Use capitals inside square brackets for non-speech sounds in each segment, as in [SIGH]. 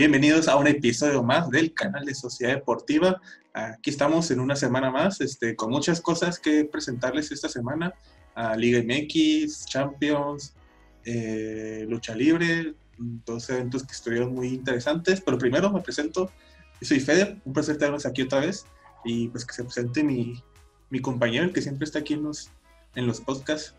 Bienvenidos a un episodio más del canal de Sociedad Deportiva. Aquí estamos en una semana más, este, con muchas cosas que presentarles esta semana. Liga MX, Champions, eh, Lucha Libre, dos eventos que estuvieron muy interesantes. Pero primero me presento, yo soy Feder, un placer tenerlos aquí otra vez. Y pues que se presente mi, mi compañero, que siempre está aquí en los, en los podcasts.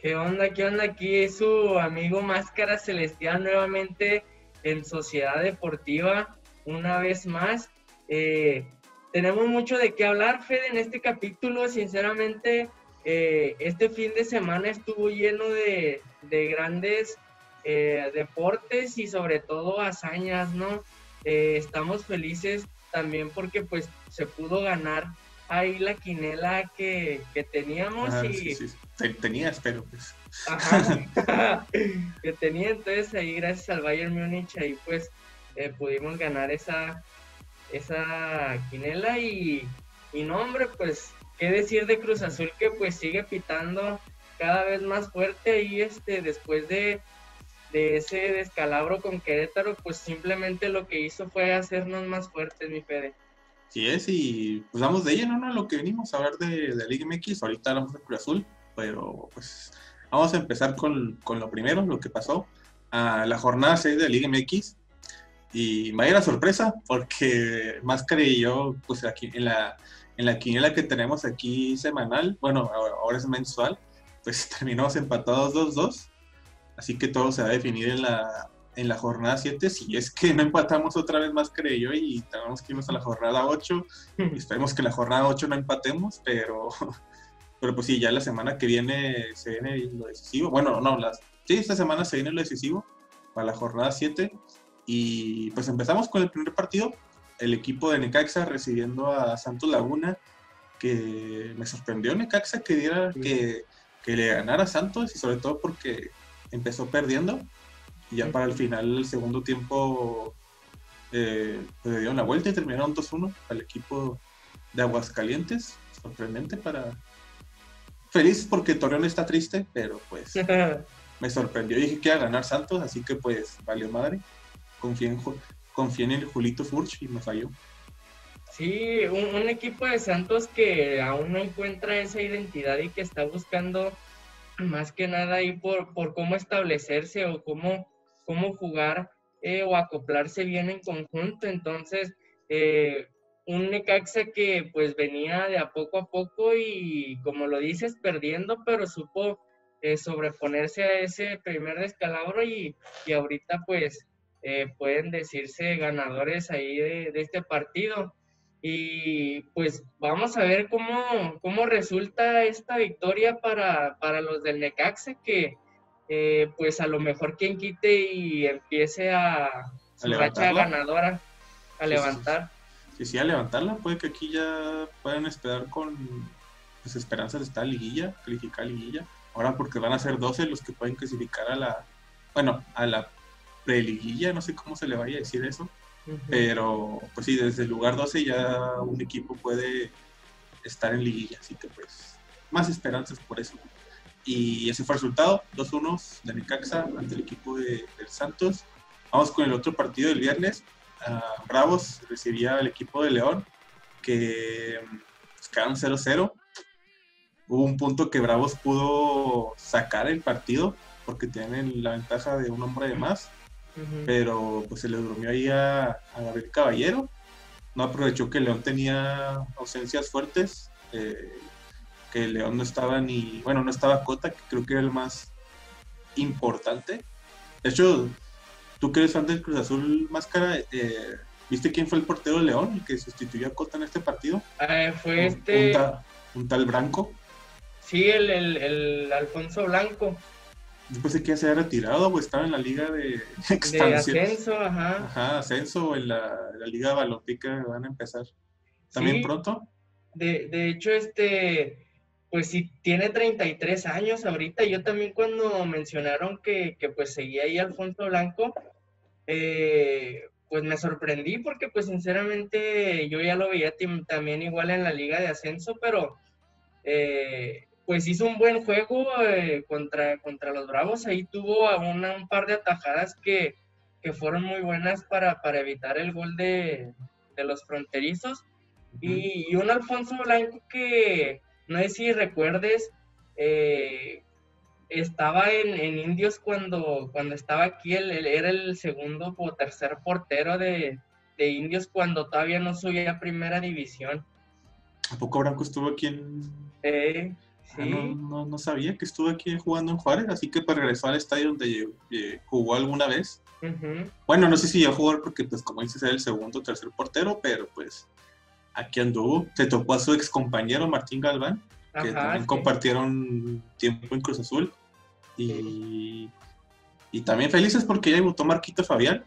¿Qué onda? ¿Qué onda? Aquí es su amigo Máscara Celestial nuevamente en Sociedad Deportiva una vez más. Eh, tenemos mucho de qué hablar, Fede, en este capítulo. Sinceramente, eh, este fin de semana estuvo lleno de, grandes eh, deportes y sobre todo hazañas, ¿no? estamos felices también porque pues se pudo ganar ahí la quinela que, teníamos ah, y... Sí, sí. Tenías, pero pues... Ajá, [LAUGHS] [LAUGHS] que tenía entonces ahí gracias al Bayern Múnich ahí pues eh, pudimos ganar esa, esa quinela y, y no hombre pues qué decir de Cruz Azul que pues sigue pitando cada vez más fuerte y este después de, de ese descalabro con Querétaro pues simplemente lo que hizo fue hacernos más fuertes mi Fede. Sí es, y pues vamos de lleno, ¿no? Lo que venimos a ver de, de Liga MX, ahorita hablamos de Cruz Azul, pero pues vamos a empezar con, con lo primero, lo que pasó a la jornada 6 de Liga MX. Y vaya la sorpresa, porque Máscara y yo, pues aquí en la, en la quiniela que tenemos aquí semanal, bueno, ahora es mensual, pues [LAUGHS] terminamos empatados 2-2. Así que todo se va a definir en la, en la jornada 7, si es que no empatamos otra vez más, creo yo, y tenemos que irnos a la jornada 8. Y [LAUGHS] esperemos que en la jornada 8 no empatemos, pero, pero pues sí, ya la semana que viene se viene lo decisivo. Bueno, no, las, sí, esta semana se viene lo decisivo para la jornada 7. Y pues empezamos con el primer partido, el equipo de Necaxa recibiendo a Santos Laguna, que me sorprendió Necaxa que diera que, que le ganara a Santos y sobre todo porque empezó perdiendo y ya para el final, el segundo tiempo, eh, pues, le dieron la vuelta y terminaron 2-1 al equipo de Aguascalientes. Sorprendente para. Feliz porque Torreón está triste, pero pues [LAUGHS] me sorprendió. Dije que iba a ganar Santos, así que pues valió madre. Confié en, confié en el Julito Furch y me falló. Sí, un, un, equipo de Santos que aún no encuentra esa identidad y que está buscando más que nada ahí por, por cómo establecerse o cómo cómo jugar eh, o acoplarse bien en conjunto. Entonces, eh, un Necaxa que pues venía de a poco a poco y como lo dices, perdiendo, pero supo eh, sobreponerse a ese primer descalabro y, y ahorita pues pueden decirse ganadores ahí de, este partido. Y pues vamos a ver cómo, cómo resulta esta victoria para, para los del Necaxa que eh, pues a lo mejor quien quite y empiece a su racha ganadora a levantar. Sí, sí, a levantarla, puede que aquí ya puedan esperar con pues, esperanzas de estar liguilla, calificar liguilla. Ahora porque van a ser 12 los que pueden clasificar a la, bueno, a la preliguilla, no sé cómo se le vaya a decir eso, pero pues sí, desde el lugar 12 ya un equipo puede estar en liguilla, así que pues más esperanzas por eso. Y ese fue el resultado, 2-1 de Necaxa ante el equipo de, del Santos. Vamos con el otro partido del viernes. Uh, Bravos recibía al equipo de León, que pues, quedaron 0-0. Hubo un punto que Bravos pudo sacar el partido porque tienen la ventaja de un hombre de más, pero pues se le durmió ahí a, a, Gabriel Caballero. No aprovechó que León tenía ausencias fuertes. Eh, que León no estaba ni, bueno, no estaba Cota, que creo que era el más importante. De hecho, tú que eres fan del Cruz Azul Máscara, eh, ¿viste quién fue el portero de León, el que sustituyó a Cota en este partido? Eh, fue este... Un, tal Blanco. Sí, el, el, Alfonso Blanco. Yo pensé que ya se había retirado o estaba en la liga de expansión. De ascenso, ajá. Ajá, ascenso o en la, la liga balontica van a empezar. ¿También pronto? De, de hecho, este pues sí, tiene 33 años ahorita. Yo también cuando mencionaron que, pues seguía ahí Alfonso Blanco, eh, pues me sorprendí porque pues sinceramente yo ya lo veía también igual en la liga de ascenso, pero eh, pues hizo un buen juego eh, contra, contra los Bravos. Ahí tuvo un par de atajadas que, que fueron muy buenas para, para evitar el gol de, de los fronterizos. y, un Alfonso Blanco que, no sé si recuerdes, eh, estaba en, Indios cuando, cuando estera aquí, él, era el segundo o tercer portero de, Indios cuando todavía no subía a primera división. ¿A poco Branco estuvo aquí en...? Eh, ah, sí. no, sabía que estuvo aquí jugando en Juárez, así que para regresar al estadio donde eh, jugó alguna vez. Bueno, no sé si iba a jugar porque, pues, como dices, era el segundo o tercer portero, pero pues aquí anduvo. Se tocó a su ex compañero Martín Galván, que también compartieron tiempo en Cruz Azul. Y, también felices porque ya votó Marquito Fabián.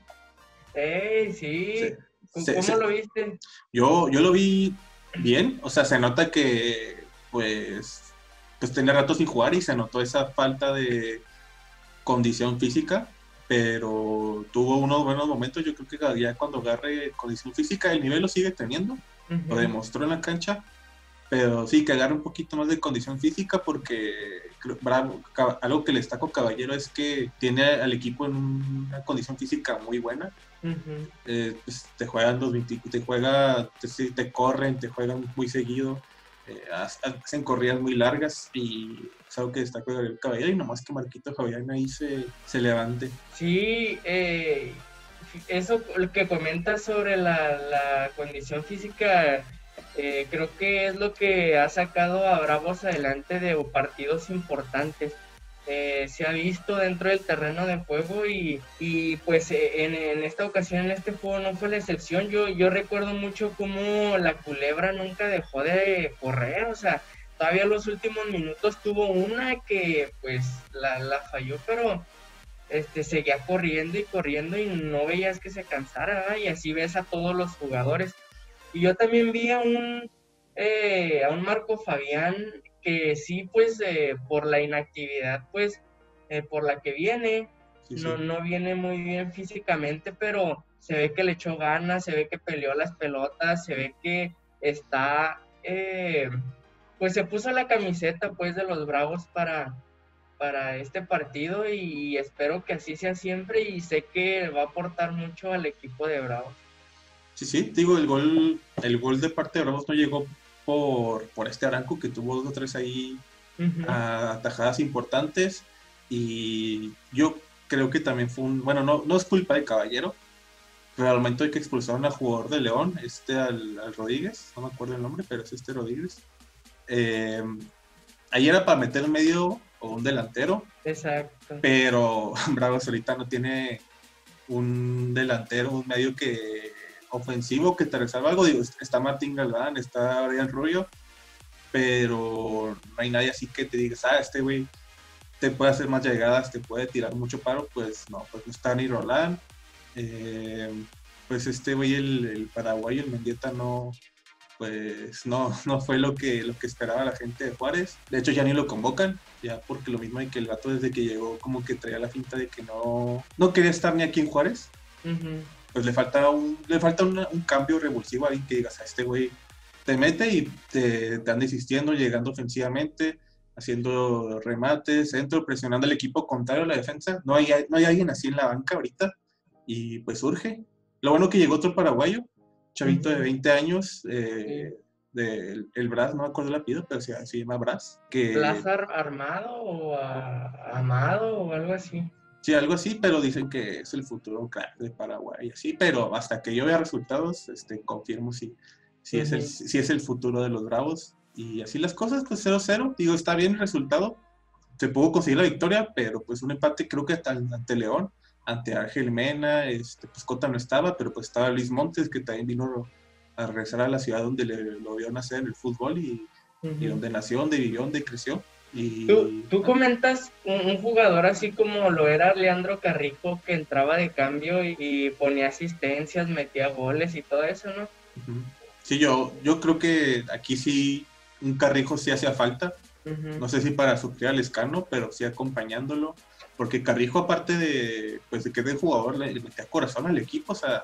¡Ey, sí! ¿Cómo lo viste? Yo, yo lo vi bien, o sea, se nota que pues, pues tenía rato sin jugar y se notó esa falta de condición física, pero tuvo unos buenos momentos, yo creo que ya cuando agarre condición física el nivel lo sigue teniendo, lo demostró en la cancha, pero sí, que agarre un poquito más de condición física porque bravo, algo que le destaco Caballero es que tiene al equipo en una condición física muy buena. Eh, pues, te juegan los 20, te juega, te, te, corren, te juegan muy seguido, eh, hacen corridas muy largas y es algo que destaco el Caballero y nomás que Marquito Fabián ahí se, se levante. Sí, eh, eso que comentas sobre la, la condición física eh, creo que es lo que ha sacado a Bravos adelante de partidos importantes. Eh, se ha visto dentro del terreno de juego y, y pues eh, en, en, esta ocasión en este juego no fue la excepción. Yo, yo recuerdo mucho cómo la culebra nunca dejó de correr, o sea, todavía los últimos minutos tuvo una que pues la, la falló, pero este, seguía corriendo y corriendo y no veías que se cansara, y así ves a todos los jugadores. Y yo también vi a un, eh, a un Marco Fabián que sí, pues eh, por la inactividad, pues eh, por la que viene, no, no viene muy bien físicamente, pero se ve que le echó ganas, se ve que peleó las pelotas, se ve que está, pues se puso la camiseta pues de los Bravos para, para este partido y espero que así sea siempre y sé que va a aportar mucho al equipo de Bravos. Sí, sí, digo, el gol, el gol de parte de Bravos no llegó por, por este Aranco que tuvo dos o tres ahí atajadas importantes y yo creo que también fue un, bueno, no, no es culpa de Caballero, pero al momento hay que expulsar a un jugador de León, este al, Rodríguez, no me acuerdo el nombre, pero es este Rodríguez. Eh, ahí era para meter medio o un delantero. Exacto. Pero [LAUGHS] Bravos ahorita no tiene un delantero, un medio que ofensivo que te resalva algo. Digo, está Martín Galván, está Brian Rubio, pero no hay nadie así que te diga, ah, este güey te puede hacer más llegadas, te puede tirar mucho paro. Pues no, pues no está ni Roland. Eh, pues este güey, el, el, paraguayo, el Mendieta, no, pues no, [LAUGHS] no fue lo que, lo que esperaba la gente de Juárez. De hecho, ya ni lo convocan, ya porque lo mismo hay que el gato desde que llegó como que traía la finta de que no, no quería estar ni aquí en Juárez pues le falta un, le falta un, cambio revulsivo ahí que digas a este güey te mete y te, te anda insistiendo, llegando ofensivamente, haciendo remates, centro, presionando al equipo contrario a la defensa. No hay, no hay alguien así en la banca ahorita y pues surge. Lo bueno que llegó otro paraguayo, chavito de 20 años, eh, del el Brás, no me acuerdo el apellido, pero se, se llama Brás. Que... Plaza Armado o Amado o algo así. Sí, algo así, pero dicen que es el futuro de Paraguay, así, pero hasta que yo vea resultados, este, confirmo si, si, es el, si es el futuro de los Bravos. Y así las cosas, pues 0-0, digo, está bien el resultado, se pudo conseguir la victoria, pero pues un empate creo que hasta ante León, ante Ángel Mena, este, pues Cota no estaba, pero pues estaba Luis Montes, que también vino a regresar a la ciudad donde le, lo vio nacer en el fútbol y, y donde nació, donde vivió, donde creció. Tú, comentas un, jugador así como lo era Leandro Carrijo, que entraba de cambio y, ponía asistencias, metía goles y todo eso, ¿no? Sí, yo, yo creo que aquí sí un Carrijo sí hacía falta. No sé si para suplir al escano, pero sí acompañándolo. Porque Carrijo, aparte de, pues, de que de jugador, le, metía corazón al equipo. O sea,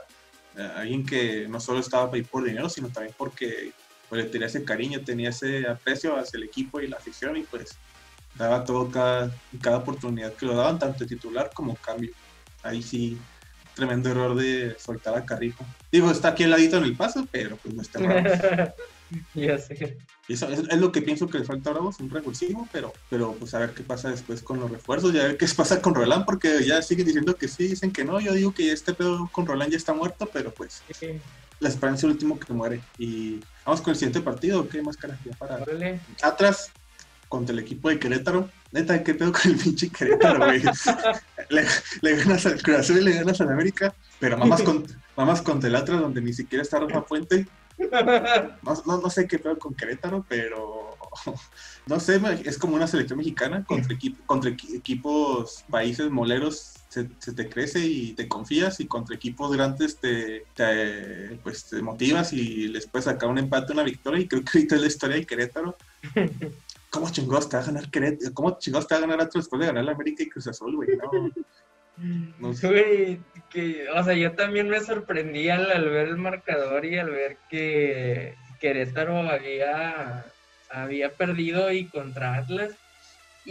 alguien que no solo estaba ahí por dinero, sino también porque pues, tenía ese cariño, tenía ese aprecio hacia el equipo y la afición y pues daba todo cada, cada oportunidad que lo daban, tanto titular como cambio. Ahí sí tremendo error de soltar a Carrijo. Digo, está aquí al ladito en el paso, pero pues no está mal. [LAUGHS] ya sé. Eso es, es, lo que pienso que le falta a un revulsivo, pero, pero pues a ver qué pasa después con los refuerzos y a ver qué [LAUGHS] pasa con Roland, porque ya siguen diciendo que sí, dicen que no. Yo digo que este pedo con Roland ya está muerto, pero pues Sí. La esperanza es el último que muere. Y vamos con el siguiente partido, ¿qué más cara ya para Órale. Atlas contra el equipo de Querétaro. Neta, ¿qué pedo con el pinche Querétaro, güey? [LAUGHS] le, le ganas al Cruz y le ganas al América, pero mamás, con, mamás contra el Atlas, donde ni siquiera está Rafa Puente. No, no, no sé qué pedo con Querétaro, pero [LAUGHS] no sé, es como una selección mexicana contra, equi- contra equi- equipos, países moleros. Se, se te crece y te confías y contra equipos grandes te, te, pues, te motivas y les puedes sacar un empate, una victoria y creo que ahorita es la historia de Querétaro. [LAUGHS] ¿Cómo chingados te va a ganar Querétaro? ¿Cómo chingados te va a ganar Atlas después de ganar la América y Cruz Azul, güey? No. No sé. Güey, que, o sea, yo también me sorprendí al, al ver el marcador y al ver que Querétaro había, había perdido y contra Atlas.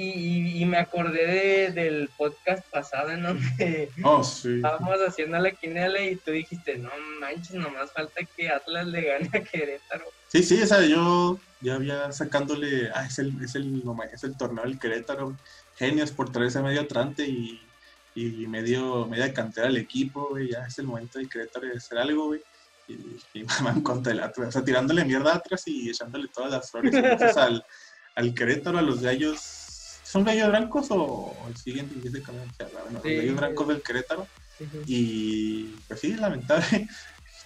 Y, y- y me acordé de- del podcast pasado en donde [LAUGHS] Oh, sí. estábamos haciendo la quinela y tú dijiste, no manches, nomás falta que Atlas le gane a Querétaro. Sí, sí, esa yo ya había sacándole, ah, es el, es el, es el torneo del Querétaro, genios por traerse medio atrante y, y medio, media cantera al equipo, güey, ya es el momento del Querétaro de hacer algo, güey, y, y [LAUGHS] van contra el Atlas, o sea, tirándole mierda atrás y echándole todas las flores [LAUGHS] al, al Querétaro, a los gallos, ¿son gallos blancos o de camino? O sea, bueno, Sí. los gallos blancos del Querétaro, y pues sí, lamentable.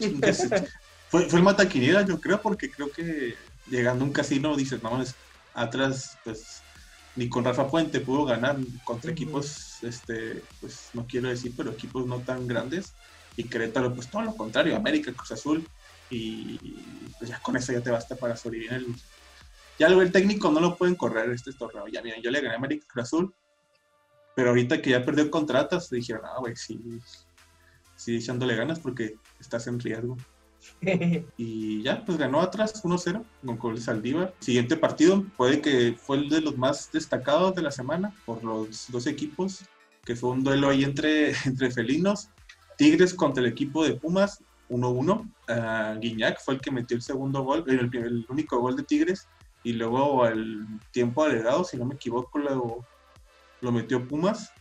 [LAUGHS] Fue, fue el mataquiniera, yo creo, porque creo que llegando a un casino dices, no, es atrás, pues ni con Rafa Puente pudo ganar contra equipos, este, pues no quiero decir, pero equipos no tan grandes. Y Querétaro, pues todo lo contrario, América, Cruz Azul. Y pues ya con eso ya te basta para sobrevivir. en el- Ya luego el técnico no lo pueden correr este torneo. Ya miren, yo le gané a América Cruz Azul. Pero ahorita que ya perdió contratos, dijeron, ah, güey, sí, sí, echándole ganas porque estás en riesgo. [LAUGHS] Y ya, pues ganó atrás 1-0 con gol de Saldívar. Siguiente partido, puede que fue el de los más destacados de la semana por los dos equipos, que fue un duelo ahí entre, [LAUGHS] entre felinos. Tigres contra el equipo de Pumas, 1-1. Ah, Guiñac fue el que metió el segundo gol, el, el único gol de Tigres. Y luego al tiempo agregado, si no me equivoco, lo, lo metió Pumas.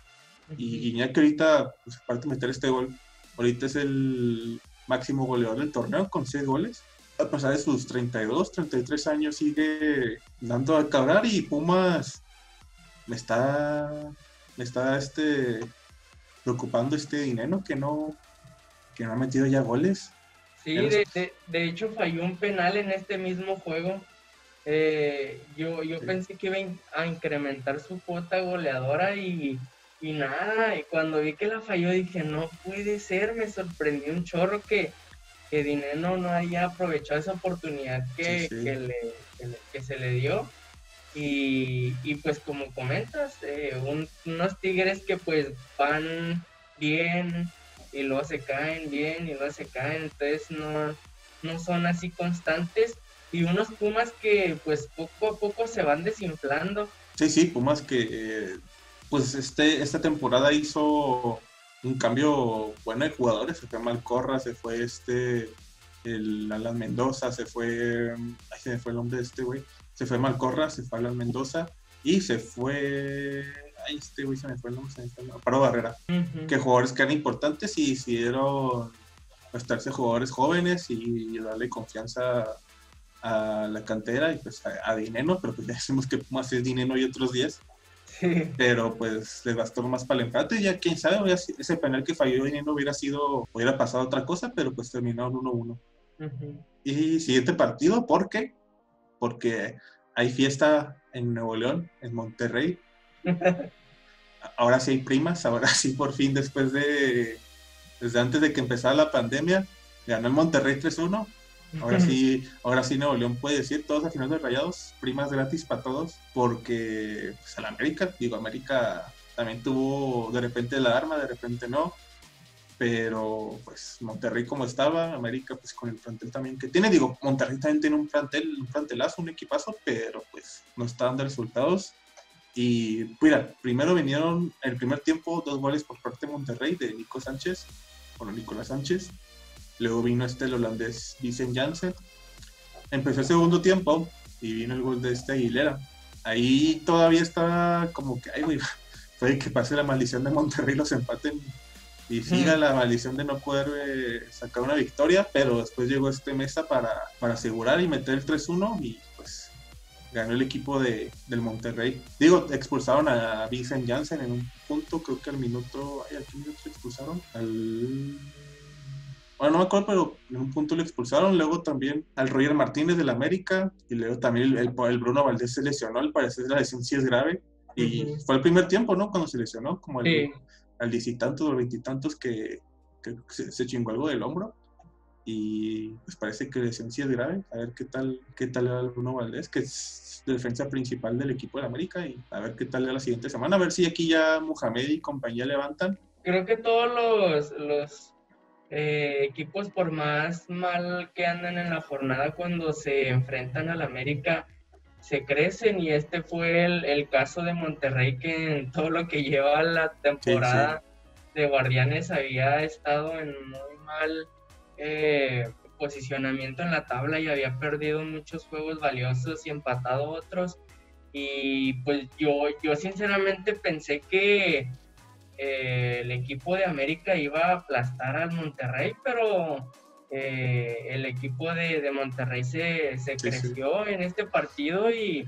Y Guiñac ahorita, pues, aparte de meter este gol, ahorita es el máximo goleador del torneo con 6 goles. A pesar de sus 32, 33 años, sigue dando a cabrar y Pumas me está, me está este, preocupando este dinero que no, que no ha metido ya goles. Sí, de hecho falló un penal en este mismo juego. Eh, yo yo Sí. pensé que iba a in- a incrementar su cuota goleadora y, y nada. Y cuando vi que la falló dije, no puede ser, me sorprendió un chorro que, que Dineno no haya aprovechado esa oportunidad que, Sí, sí. que le, que le- que se le dio. Y, y pues como comentas, eh, un- unos tigres que pues van bien y luego se caen bien y luego se caen, entonces no, no son así constantes. Y unos Pumas que pues poco a poco se van desinflando. Sí, sí, Pumas que eh, pues este, esta temporada hizo un cambio bueno de jugadores, se fue Malcorra, se fue este, el Alan Mendoza, se fue, ay, se me fue el nombre de este güey, se fue Malcorra, se fue Alan Mendoza y se fue, ay, este güey se me fue el nombre, se me fue el nombre, Paro Barrera, que jugadores que eran importantes y decidieron estarse jugadores jóvenes y darle confianza a la cantera y pues a, a Dineno, pero pues ya decimos que Pumas es Dineno y otros 10 Sí. pero pues le bastó más para el empate. Ya quién sabe, ese penal que falló Dinero hubiera sido, hubiera pasado otra cosa, pero pues terminaron 1-1. Ujú. Y siguiente partido, ¿por qué? Porque hay fiesta en Nuevo León, en Monterrey. [LAUGHS] Ahora sí hay primas, ahora sí por fin después de, desde antes de que empezara la pandemia, ganó el Monterrey 3-1. Ahora sí, ahora sí Nuevo León puede decir todos a final de rayados, primas gratis para todos, porque pues a la América, digo, América también tuvo de repente la arma, de repente no, pero pues Monterrey como estaba, América pues con el plantel también que tiene, digo, Monterrey también tiene un plantel, un plantelazo, un equipazo, pero pues no está dando resultados. Y mira, primero vinieron el primer tiempo dos goles por parte de Monterrey de Nico Sánchez, con Nicolás Sánchez. Luego vino este el holandés Vincent Janssen. Empezó el segundo tiempo y vino el gol de este Aguilera. Ahí todavía estaba como que, ay, güey, [LAUGHS] puede que pase la maldición de Monterrey, los empaten y siga la maldición de no poder eh, sacar una victoria, pero después llegó este Mesa para, para asegurar y meter el 3-1 y pues ganó el equipo de, del Monterrey. Digo, expulsaron a Vincent Janssen en un punto, creo que al minuto, ay, ¿a qué minuto expulsaron? Al... Bueno, no me acuerdo, pero en un punto lo expulsaron. Luego también al Roger Martínez del América. Y luego también el, el Bruno Valdés se lesionó. Al parecer la lesión sí es grave. Y fue el primer tiempo, ¿no? Cuando se lesionó, como el, al diez y tantos o veintitantos que, que se, chingó algo del hombro. Y pues parece que la lesión sí es grave. A ver qué tal, qué tal el Bruno Valdés, que es defensa principal del equipo de América. Y a ver qué tal la siguiente semana. A ver si aquí ya Mohamed y compañía levantan. Creo que todos los, los eh, equipos, por más mal que andan en la jornada cuando se enfrentan al América, se crecen. Y este fue el, caso de Monterrey que en todo lo que lleva la temporada de Guardianes había estado en muy mal eh, posicionamiento en la tabla y había perdido muchos juegos valiosos y empatado otros. Y pues yo, yo sinceramente pensé que eh, el equipo de América iba a aplastar al Monterrey, pero eh, el equipo de, Monterrey se, creció en este partido y,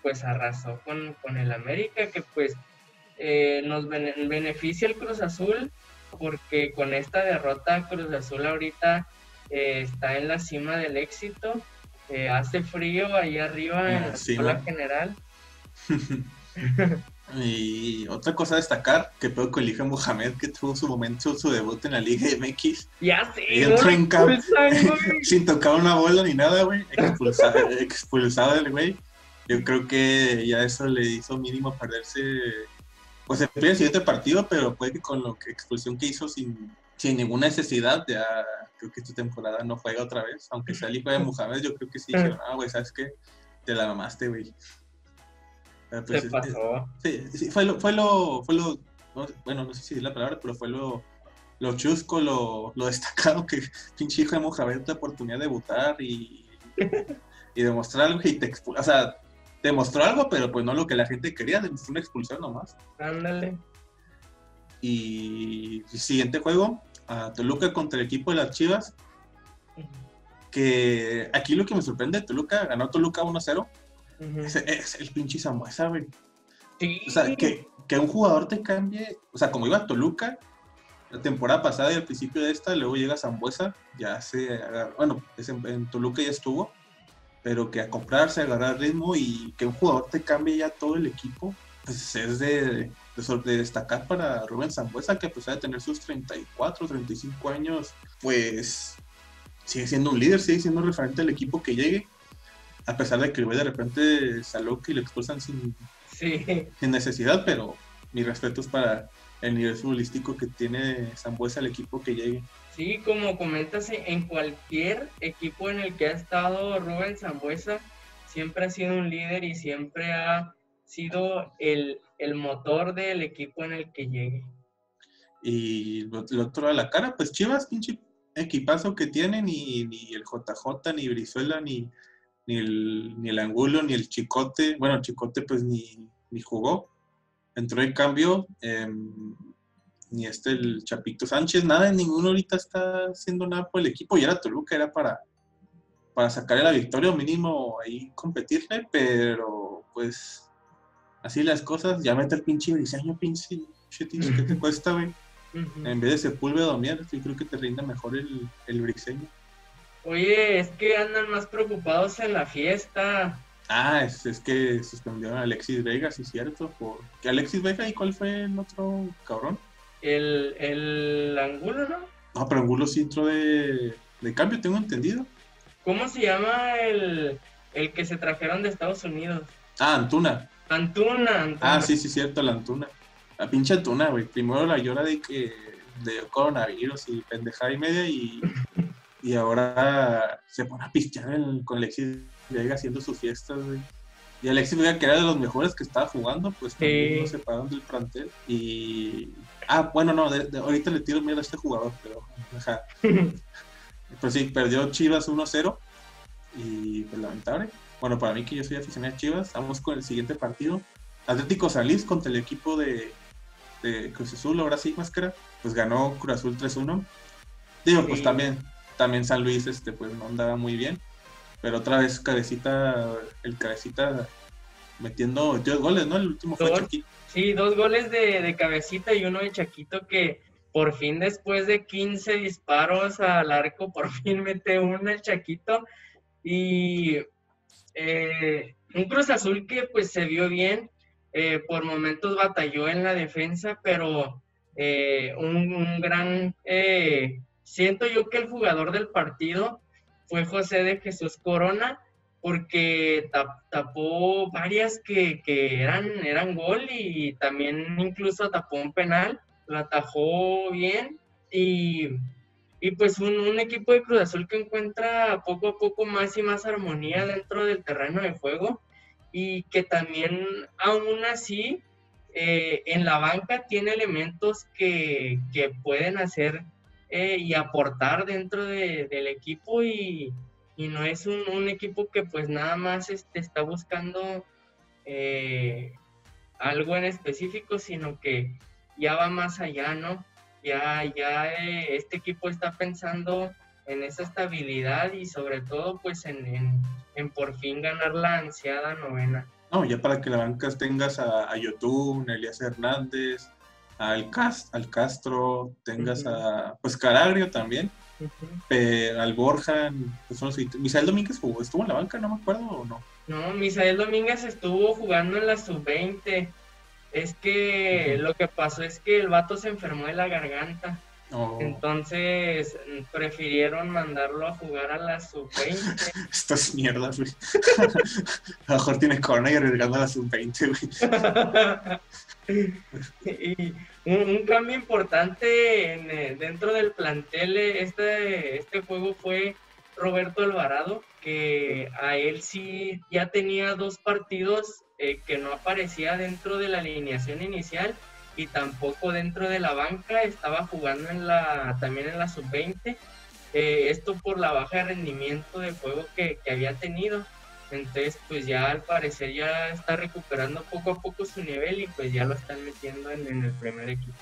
pues arrasó con, el América, que pues eh, nos beneficia el Cruz Azul, porque con esta derrota Cruz Azul ahorita eh, está en la cima del éxito. hace frío ahí arriba en la escuela general. [LAUGHS] Y otra cosa a destacar, que puedo con Elige Mohamed, que tuvo su momento, su debut en la Liga MX. Ya sé. Y entró en campo [LAUGHS] sin tocar una bola ni nada, güey. Expulsado, expulsado el güey. Yo creo que ya eso le hizo mínimo perderse. Pues el siguiente partido, pero puede que con que expulsión que hizo sin, sin ninguna necesidad, ya creo que esta temporada no juega otra vez. Aunque sea el hijo de Mohamed, yo creo que sí dijeron, ah, güey, ¿sabes qué? Te la mamaste, güey. Se pasó. Sí, sí, fue lo, fue lo, fue lo bueno, no sé si es la palabra, pero fue lo, lo chusco, lo, lo destacado que [LAUGHS] pinche hijo de Mohamed la oportunidad de debutar y, y demostrar algo y te O sea, demostró algo, pero pues no lo que la gente quería, demostró una expulsión nomás. Ándale. Y siguiente juego, a Toluca contra el equipo de las Chivas. Que aquí lo que me sorprende, Toluca ganó Toluca 1-0 es, el pinche Zambuesa, güey. O sea, que, que, un jugador te cambie, o sea, como iba a Toluca la temporada pasada y al principio de esta, luego llega Zambuesa, ya se bueno, en, Toluca ya estuvo, pero que a comprarse, a agarrar ritmo y que un jugador te cambie ya todo el equipo, pues es de, de, destacar para Rubén Zambuesa, que a pesar de tener sus 34, 35 años, pues sigue siendo un líder, sigue siendo referente al equipo que llegue a pesar de que el güey de repente salió y lo expulsan sin, sin necesidad, pero mi respeto es para el nivel futbolístico que tiene Zambuesa al equipo que llegue. Sí, como comentas, en cualquier equipo en el que ha estado Rubén Zambuesa, siempre ha sido un líder y siempre ha sido el, motor del equipo en el que llegue. Y lo, otro a la cara, pues Chivas, pinche equipazo que tienen, ni, ni el JJ, ni Brizuela, ni, ni el, ni el Angulo, ni el Chicote. Bueno, el Chicote pues ni, ni jugó. Entró en cambio, em, ni este el Chapito Sánchez, nada, ninguno ahorita está haciendo nada por el equipo. Y era Toluca, era para, para sacarle la victoria o mínimo ahí competirle, pero pues así las cosas. Ya mete el pinche briseño, pinche que te cuesta, güey. En vez de Sepúlveda o mierda, yo creo que te rinde mejor el, el briseño. Oye, es que andan más preocupados en la fiesta. Ah, es, es que suspendieron a Alexis Vega, sí cierto. Por... ¿Qué Alexis Vega y cuál fue el otro cabrón? El, el Angulo, ¿no? No, pero Angulo sí entró de, de cambio, tengo entendido. ¿Cómo se llama el, el que se trajeron de Estados Unidos? Ah, Antuna. Antuna, Antuna. Ah, sí, sí, cierto, la Antuna. La pinche Antuna, güey. Primero la llora de que de coronavirus y pendejada y media y y ahora se pone a pistear con Alexis Vega haciendo sus fiestas, güey. Y Alexis Vega, que era de los mejores que estaba jugando, pues también lo separaron del plantel. Y. Ah, bueno, no, ahorita le tiro miedo a este jugador, pero. Ajá. [LAUGHS] pues sí, perdió Chivas 1-0. Y pues lamentable. Bueno, para mí que yo soy aficionado a Chivas, vamos con el siguiente partido. Atlético Salís contra el equipo de, de Cruz Azul, ahora sí, máscara. Pues ganó Cruz Azul 3-1. Digo, pues también, también San Luis este, pues no andaba muy bien. Pero otra vez Cabecita, el Cabecita metiendo dos goles, ¿no? El último fue Chaquito. Sí, dos goles de, de, Cabecita y uno de Chaquito que por fin después de 15 disparos al arco, por fin mete uno el Chaquito. Y eh, un Cruz Azul que pues se vio bien, eh, por momentos batalló en la defensa, pero eh, un, un, gran... siento yo que el jugador del partido fue José de Jesús Corona, porque tapó varias que, eran, eran gol y también incluso tapó un penal, lo atajó bien y, pues un, equipo de Cruz Azul que encuentra poco a poco más y más armonía dentro del terreno de juego y que también aún así eh, en la banca tiene elementos que, que pueden hacer eh, y aportar dentro del equipo y, no es un, equipo que pues nada más este, está buscando eh, algo en específico, sino que ya va más allá, ¿no? Ya, ya eh, este equipo está pensando en esa estabilidad y sobre todo pues en, por fin ganar la ansiada novena. No, ya para que la banca tengas a, a Yotun, Elías Hernández, al, Cast, al Castro, tengas a pues Caragrio también, al Borja, pues son Misael Domínguez jugó, estuvo en la banca, no me acuerdo o no. No, Misael Domínguez estuvo jugando en la sub-20. Es que lo que pasó es que el vato se enfermó de la garganta. Oh. Entonces prefirieron mandarlo a jugar a la sub-20. [LAUGHS] Estas mierdas, güey. [LAUGHS] a lo mejor tiene corona y arriesgando a la sub-20, güey. [LAUGHS] [LAUGHS] y un, cambio importante eh, dentro del plantel este, este juego fue Roberto Alvarado, que a él sí ya tenía dos partidos eh, que no aparecía dentro de la alineación inicial y tampoco dentro de la banca, estaba jugando en la, también en la sub-20, eh, esto por la baja de rendimiento de juego que, había tenido. Entonces, pues ya al parecer ya está recuperando poco a poco su nivel y pues ya lo están metiendo en, el primer equipo.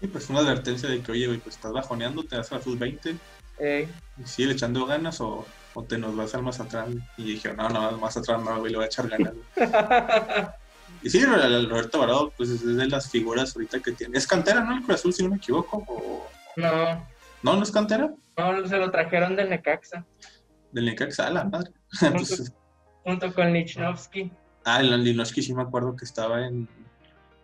Sí, pues una advertencia de que, oye, pues estás bajoneando, te vas a la sub-20, eh. y sigue echando ganas o, te nos vas al más atrás. Y dije, no, no, más atrás no, güey, le voy a echar ganas. [LAUGHS] Y sí, Roberto Varado, pues es de las figuras ahorita que tiene. ¿Es cantera, no? El Cruz Azul, si no me equivoco. O... No. ¿No, no es cantera? No, se lo trajeron del Necaxa. Del Necaxa, a la madre. [LAUGHS] Junto, con Lichnowsky. Ah, el Lichnowsky sí me acuerdo que estaba en,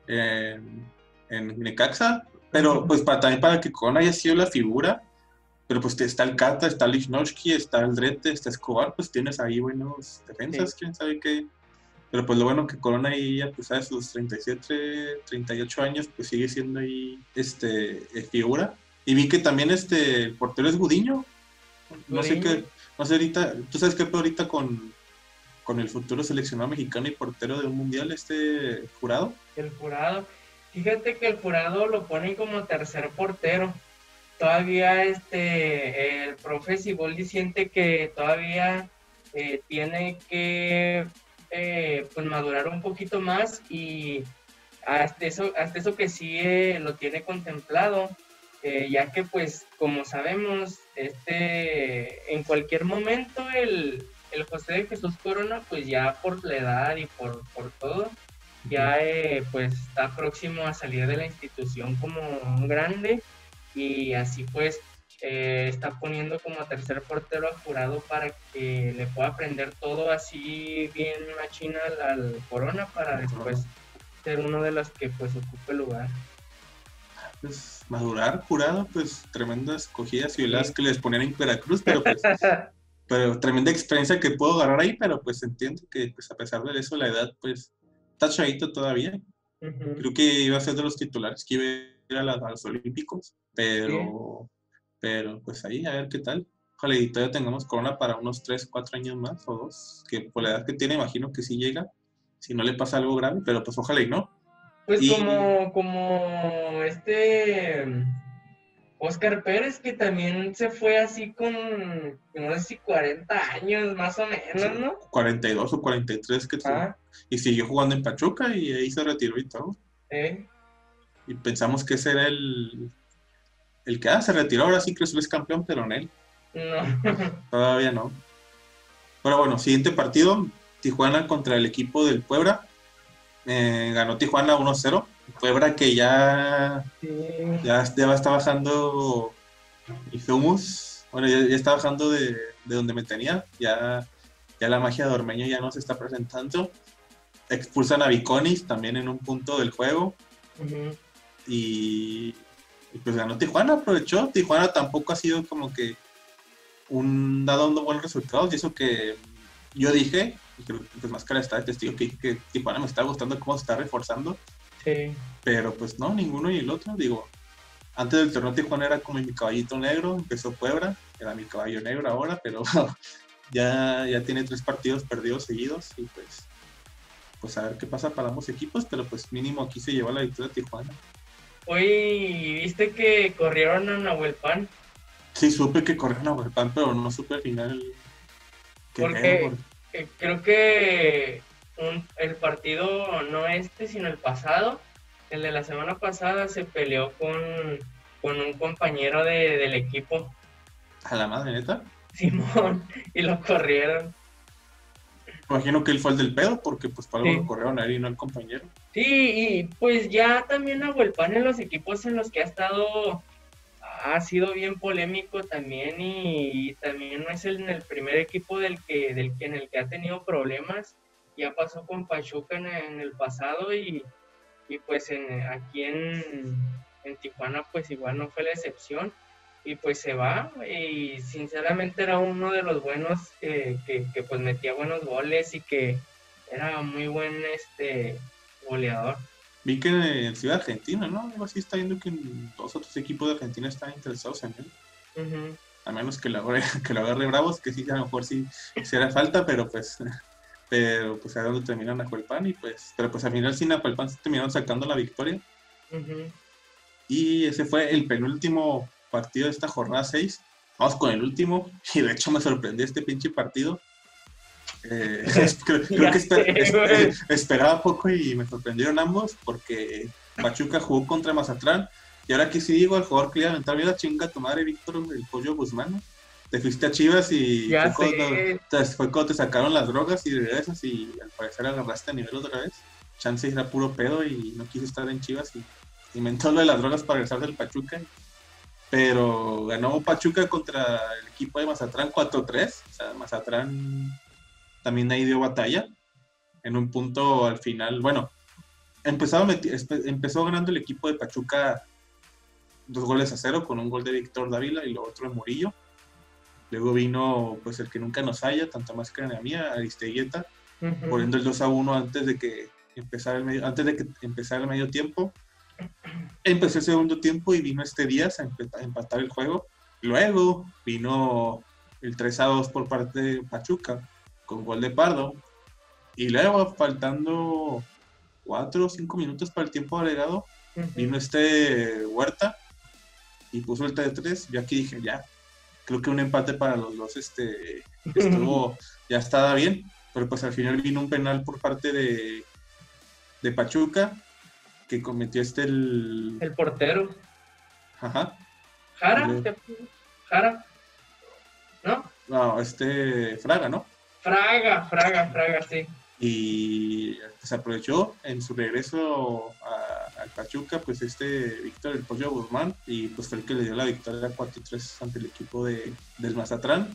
en, Necaxa. Pero pues para, también para que Con haya sido la figura, pero pues está el Cata, está Lichnowsky, está el Drete, está Escobar, pues tienes ahí buenos defensas, quién sabe qué pero pues lo bueno que Corona ahí ya pues a sus 37, 38 años pues sigue siendo ahí este eh, figura. Y vi que también este el portero es Gudiño. No sé qué, no sé ahorita, tú sabes qué ahorita con, con el futuro seleccionado mexicano y portero de un mundial este jurado. El jurado. Fíjate que el jurado lo ponen como tercer portero. Todavía este el profe Siboldi siente que todavía eh, tiene que eh, pues madurar un poquito más y hasta eso, hasta eso que sí eh, lo tiene contemplado, ya que pues como sabemos, este, en cualquier momento el, el José de Jesús Corona pues ya por la edad y por, por todo, ya pues está próximo a salir de la institución como un grande y así pues eh, está poniendo como tercer portero a jurado para que le pueda aprender todo así bien machina al, al Corona para después ser uno de los que pues ocupe el lugar. Pues madurar jurado, pues tremendas cogidas y veladas que les ponían en Veracruz, pero pues [LAUGHS] pero tremenda experiencia que puedo agarrar ahí, pero pues entiendo que pues a pesar de eso la edad pues está chavito todavía. Creo que iba a ser de los titulares que iba a ir a, los Olímpicos, pero pero pues ahí, a ver qué tal. Ojalá y todavía tengamos corona para unos 3, 4 años más o dos, que por la edad que tiene imagino que sí llega. si no le pasa algo grave, pero pues ojalá y no. Pues Y- como, como este Oscar Pérez, que también se fue así con, no sé si 40 años más o menos, ¿no? 42 o 43 que. Ah, Y siguió jugando en Pachuca y ahí se retiró y todo. eh. Y pensamos que ese era el, el que ah, se retiró, ahora sí Azul es campeón, pero en él No. [LAUGHS] todavía no. Pero bueno, siguiente partido, Tijuana contra el equipo del Puebla. Eh, ganó Tijuana 1-0. Puebla que ya, Sí. ya, ya está bajando Humus. Bueno, ya, ya está bajando de, de donde me tenía. Ya, ya la magia de Ormeño ya no se está presentando. Expulsan a Viconis también en un punto del juego. Y, y pues ganó Tijuana, aprovechó. Tijuana tampoco ha sido como que un dado buenos resultados, y eso que yo dije, y creo que pues Máscara está de testigo, que Tijuana me está gustando cómo se está reforzando, Sí. pero pues no, ninguno y el otro, digo. Antes del torneo Tijuana era como mi caballito negro, empezó Puebla, era mi caballo negro ahora, pero [LAUGHS] ya, ya tiene tres partidos perdidos seguidos y pues, pues a ver qué pasa para ambos equipos, pero pues mínimo aquí se llevó la victoria Tijuana. Hoy viste que corrieron a Nahuel Pan. Sí, supe que corrieron a Huerpan, pero no supe al final. qué ¿Por qué? pedo, Eh, Creo que un- el partido no este, sino el pasado, el de la semana pasada, se peleó con, con un compañero de- del equipo, A la madre, neta. Simón, [LAUGHS] y lo corrieron. Imagino que él fue el del pedo, porque pues para algo Sí. lo corrieron a él y no al compañero. Sí, y pues ya también Nahuel Pan en los equipos en los que ha estado ha sido bien polémico también y, también no es el, en el primer equipo del que, del que en el que ha tenido problemas. Ya pasó con Pachuca en, en el pasado y, y pues en, aquí en, en Tijuana pues igual no fue la excepción y pues se va y sinceramente era uno de los buenos que, que, que, pues metía buenos goles y que era muy buen este goleador. Vi que en Ciudad Argentina, ¿no? Algo así está viendo que dos otros equipos de Argentina están interesados en él. Ujú. A menos que lo agarre, [LAUGHS] que lo agarre Bravos, que sí, a lo mejor sí, sí hará falta, pero pues. Pero pues a dónde terminan Nahuelpan y pues. Pero pues al final sin Nahuelpan terminaron sacando la victoria. Ujú. Y ese fue el penúltimo partido de esta jornada 6. Vamos con el último. [LAUGHS] Y de hecho me sorprendió este pinche partido. Eh, [LAUGHS] [LAUGHS] creo, creo que esper- güey. esperaba poco y me sorprendieron ambos porque Pachuca jugó contra Mazatlán. Y ahora que sí digo al jugador que le iba a aventar, mira chinga tu madre, Víctor, el pollo Guzmán. Te fuiste a Chivas y Ya fue, sé. cuando, te- fue cuando te sacaron las drogas y regresas y al parecer agarraste a nivel otra vez. Chance era puro pedo y no quiso estar en Chivas y inventó lo de las drogas para regresar del Pachuca. Pero ganó Pachuca contra el equipo de Mazatlán 4-3. O sea, Mazatlán también ahí dio batalla. En un punto al final, bueno, empezó, empezó ganando el equipo de Pachuca dos goles a cero con un gol de Víctor Dávila y lo otro de Murillo. Luego vino pues el que nunca nos haya, tanto más que la mía, Aristeguieta, Ujú. poniendo el 2 a 1 antes de que empezara el medio, antes de que empezara el medio tiempo. Empezó el segundo tiempo y vino este Díaz a empatar el juego. Luego vino el 3 a 2 por parte de Pachuca con gol de Pardo. Y luego, faltando 4 o 5 minutos para el tiempo agregado, Ujú. vino este Huerta y puso el 3-3. Yo aquí dije, ya, creo que un empate para los dos este, [LAUGHS] estuvo, ya estaba bien, pero pues al final vino un penal por parte de, de Pachuca que cometió este el... El portero. Ajá, Jara. ¿qué? Jara. ¿No? no, este Fraga, ¿no? Fraga, Fraga, Fraga, sí. Y pues aprovechó en su regreso a- al Pachuca, pues este Víctor el Pollo Guzmán, y pues fue el que le dio la victoria 4-3 ante el equipo de, del Mazatlán.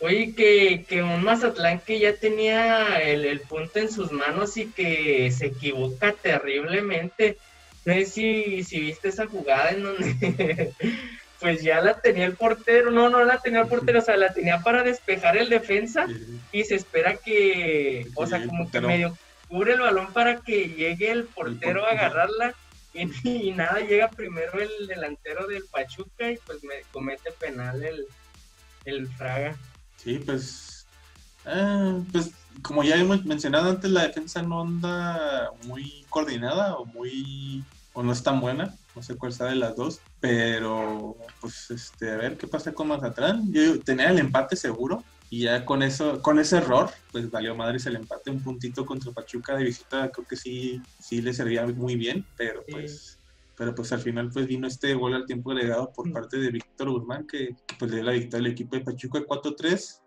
Oye, que, que un Mazatlán que ya tenía el, el punto en sus manos y que se equivoca terriblemente. No sé si, si viste esa jugada en donde [LAUGHS] pues ya la tenía el portero. No, no la tenía el portero, o sea, la tenía para despejar el defensa y se espera que, o sea, como que medio cubre el balón para que llegue el portero a agarrarla y, y nada, llega primero el delantero del Pachuca y pues me comete penal el, el Fraga. Sí, pues, ah, pues como ya hemos mencionado antes, la defensa no anda muy coordinada o muy o no es tan buena, no sé cuál sea de las dos, pero pues este, a ver qué pasa con Mazatlán. Yo tenía el empate seguro y ya con eso, con ese error, pues valió madres el empate, un puntito contra Pachuca de visita, creo que sí, sí le servía muy bien, pero pues, pero pues al final pues vino este gol al tiempo agregado por mm. parte de Víctor Guzmán, que, pues le dio la victoria al equipo de Pachuca 4-3.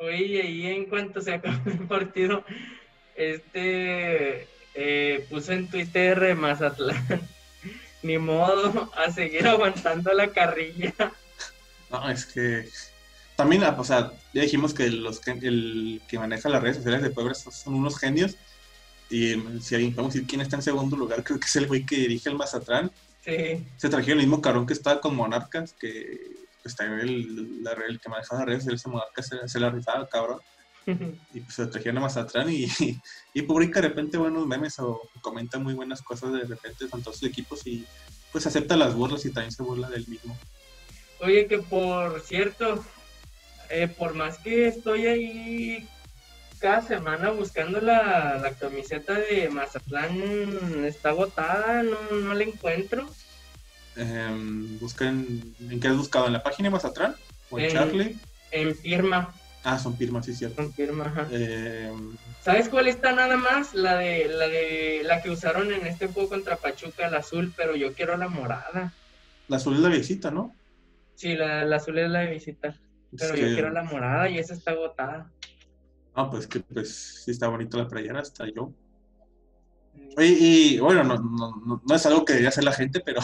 Oye, y en cuanto se acabó el [LAUGHS] partido, este eh, puso en Twitter Mazatlán [LAUGHS] ni modo, a seguir aguantando la carrilla. No, es que también, ah, o sea, ya dijimos que los el que maneja las redes sociales de Puebla son unos genios. Y si alguien podemos decir quién está en segundo lugar, [LAUGHS] creo que es el güey que dirige el Mazatlán. Sí. Se trajeron el mismo carón que estaba con Monarcas, que está en el, la, el que maneja las redes sociales de Monarcas, se, se la rifaba, cabrón. y pues se trajeron a Mazatlán y, [LAUGHS] y, publica de repente buenos memes o comenta muy buenas cosas de repente con todos sus equipos y pues acepta las burlas y también se burla del mismo. Oye, que por cierto, eh, por más que estoy ahí cada semana buscando la, la camiseta de Mazatlán, está agotada, no, no la encuentro. Eh, buscan, ¿En qué has buscado? ¿En la página de Mazatlán? ¿O en, Charlie? En firma. Ah, son firmas, sí, cierto. Son firmas, ajá. Eh, ¿Sabes cuál está nada más? La de, la de la que usaron en este juego contra Pachuca, la azul, pero yo quiero la morada. La azul es la visita, ¿no? Sí, la, azul es la de visita. Pero yo quiero la morada y esa está agotada. Ah, pues que pues sí está bonita la playera, hasta yo. Y, bueno, no, no, no, es algo que debería hacer la gente, pero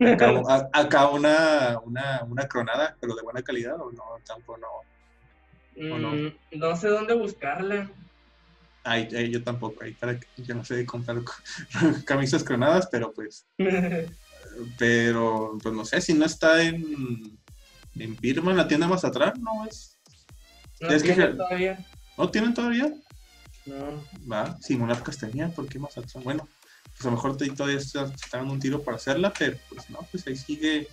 [LAUGHS] acá, una, una, una cronada, pero de buena calidad, o no, tampoco no Mm, no? sé dónde buscarla. Ay, yo tampoco, ahí para que yo no sé comprar [LAUGHS] camisas cronadas, pero pues. [LAUGHS] pero, pues no sé, si no está en, en Pirma, en la tienda más atrás, no es. No tienen todavía. ¿No tienen todavía? No. Va, sí, Monarcas tenía, ¿por qué más atrás? Bueno, pues a lo mejor todavía está, dando un tiro para hacerla, pero pues no, pues ahí sigue,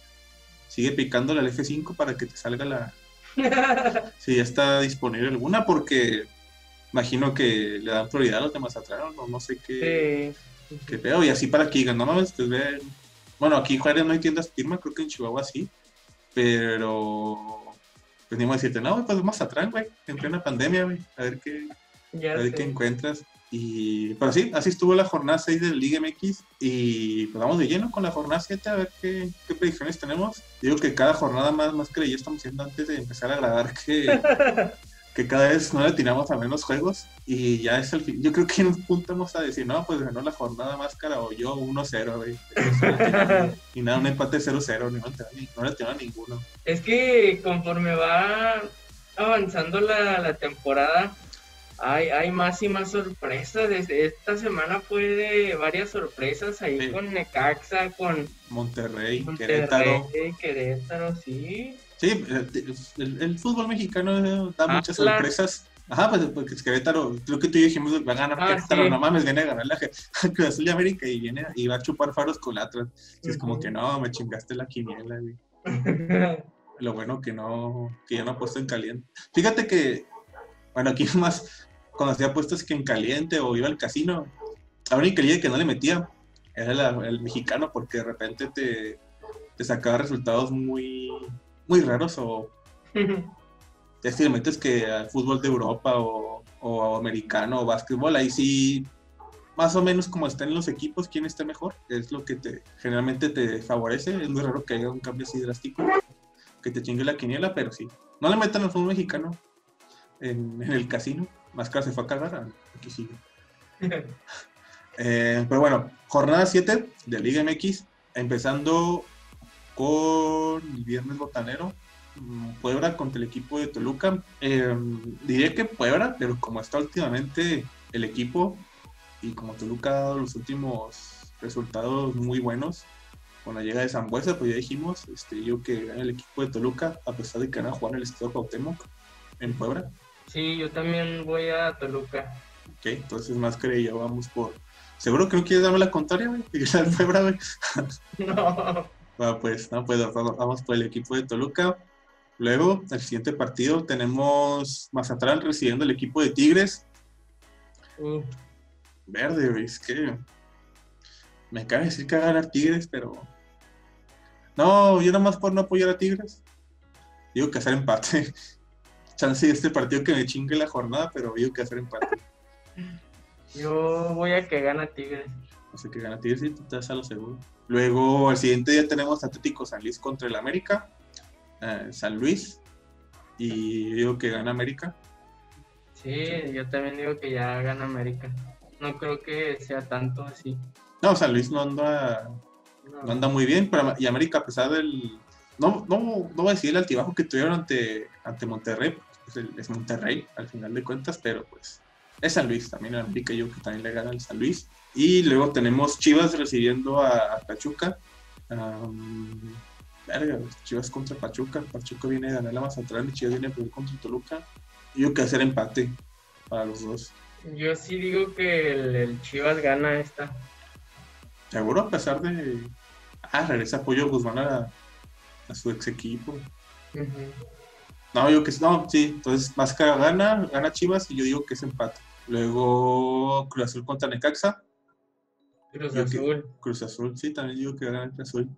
sigue picando la F5 para que te salga la, [LAUGHS] si ya está disponible alguna, porque imagino que le dan prioridad a los demás atrás, no, no sé qué, qué pedo. Y así para que digan, no mames, pues ve. Bueno, aquí en Juárez no hay tiendas firma, creo que en Chihuahua sí, pero venimos a decirte, no, pues más atrás, güey, en plena pandemia, güey, a ver qué, a ver qué encuentras. Y, pero sí, así estuvo la jornada 6 del Liga MX y pues vamos de lleno con la jornada 7 a ver qué, qué predicciones tenemos. Digo que cada jornada más, más que ya estamos haciendo antes de empezar a grabar que, [LAUGHS] que cada vez no le tiramos a menos juegos y ya es el fin. Yo creo que en un punto vamos a decir, no, pues ganó la jornada más cara o yo 1-0, [LAUGHS] y nada, un empate 0-0, no, no le tengo a ninguno. Es que conforme va avanzando la, la temporada, hay, hay más y más sorpresas. Desde esta semana fue de varias sorpresas ahí con Necaxa, con Monterrey, Querétaro. Querétaro, sí. Sí, el, fútbol mexicano da muchas sorpresas. Ajá, pues, pues Querétaro, creo que tú y dijimos va a ganar ah, Querétaro, no mames, viene a ganar la [LAUGHS] Cruz Azul de América y viene y va a chupar faros con la. Es como que no, me chingaste la quiniela, [LAUGHS] Lo bueno que no, que ya no ha puesto en caliente. Fíjate que, bueno, aquí [LAUGHS] más cuando hacía apuestas que en caliente o iba al casino, la única liga que no le metía era el mexicano porque de repente te, te sacaba resultados muy, muy raros o ya si le metes que al fútbol de Europa o, o americano o básquetbol, ahí sí más o menos como están los equipos, quién está mejor, es lo que te generalmente te favorece. Es muy raro que haya un cambio así drástico, que te chingue la quiniela, pero sí. No le metan al fútbol mexicano en, en el casino. Máscara se fue a cagar, aquí sigue. Eh, pero bueno, jornada 7 de Liga MX, empezando con el viernes botanero, Puebla contra el equipo de Toluca. Eh, diría que Puebla, pero como está últimamente el equipo y como Toluca ha dado los últimos resultados muy buenos, con la llegada de Zambuesa, pues ya dijimos, este, yo que gana el equipo de Toluca, a pesar de que van a jugar en el estado Cuauhtémoc, en Puebla. Sí, yo también voy a Toluca. Ok, entonces más que yo vamos por. ¿Seguro que no quieres darme la contraria, güey? [LAUGHS] güey? [LAUGHS] no. Bueno, pues, no, pues vamos por el equipo de Toluca. Luego, el siguiente partido, tenemos Mazatlán recibiendo el equipo de Tigres. Uh, Verde, güey, es que. Me cabe decir que va a ganar Tigres, pero. No, yo nomás por no apoyar a Tigres. Digo que hacer empate. [LAUGHS] Chance de este partido que me chingue la jornada, pero digo que hacer empate. yo voy a que gana Tigres. Así que gana Tigres y te a lo seguro. Luego, el siguiente día tenemos Atlético San Luis contra el América. eh, San Luis. Y digo que gana América. Sí, yo también digo que ya gana América. No creo que sea tanto así. No, San Luis no anda, No. no anda muy bien, pero y América, a pesar del. No, no, no voy a decir el altibajo que tuvieron ante, ante Monterrey, pues el- es Monterrey al final de cuentas, pero pues es San Luis, también el América yo que también le gana al San Luis. Y luego tenemos Chivas recibiendo a, a Pachuca. Am, verga, Chivas contra Pachuca. Pachuca viene de ganar la Mazatlán y Chivas viene a perder contra Toluca. Yo que hacer empate para los dos. Yo sí digo que el, el Chivas gana esta. Seguro a pesar de. Ah, regresa Pollo Guzmán a, a su ex equipo. No, yo que no, sí. Entonces, Máscara gana, gana Chivas y yo digo que es empate. Luego Cruz Azul contra Necaxa. Cruz Yo que- Azul. Cruz Azul, sí, también digo que gana Cruz Azul.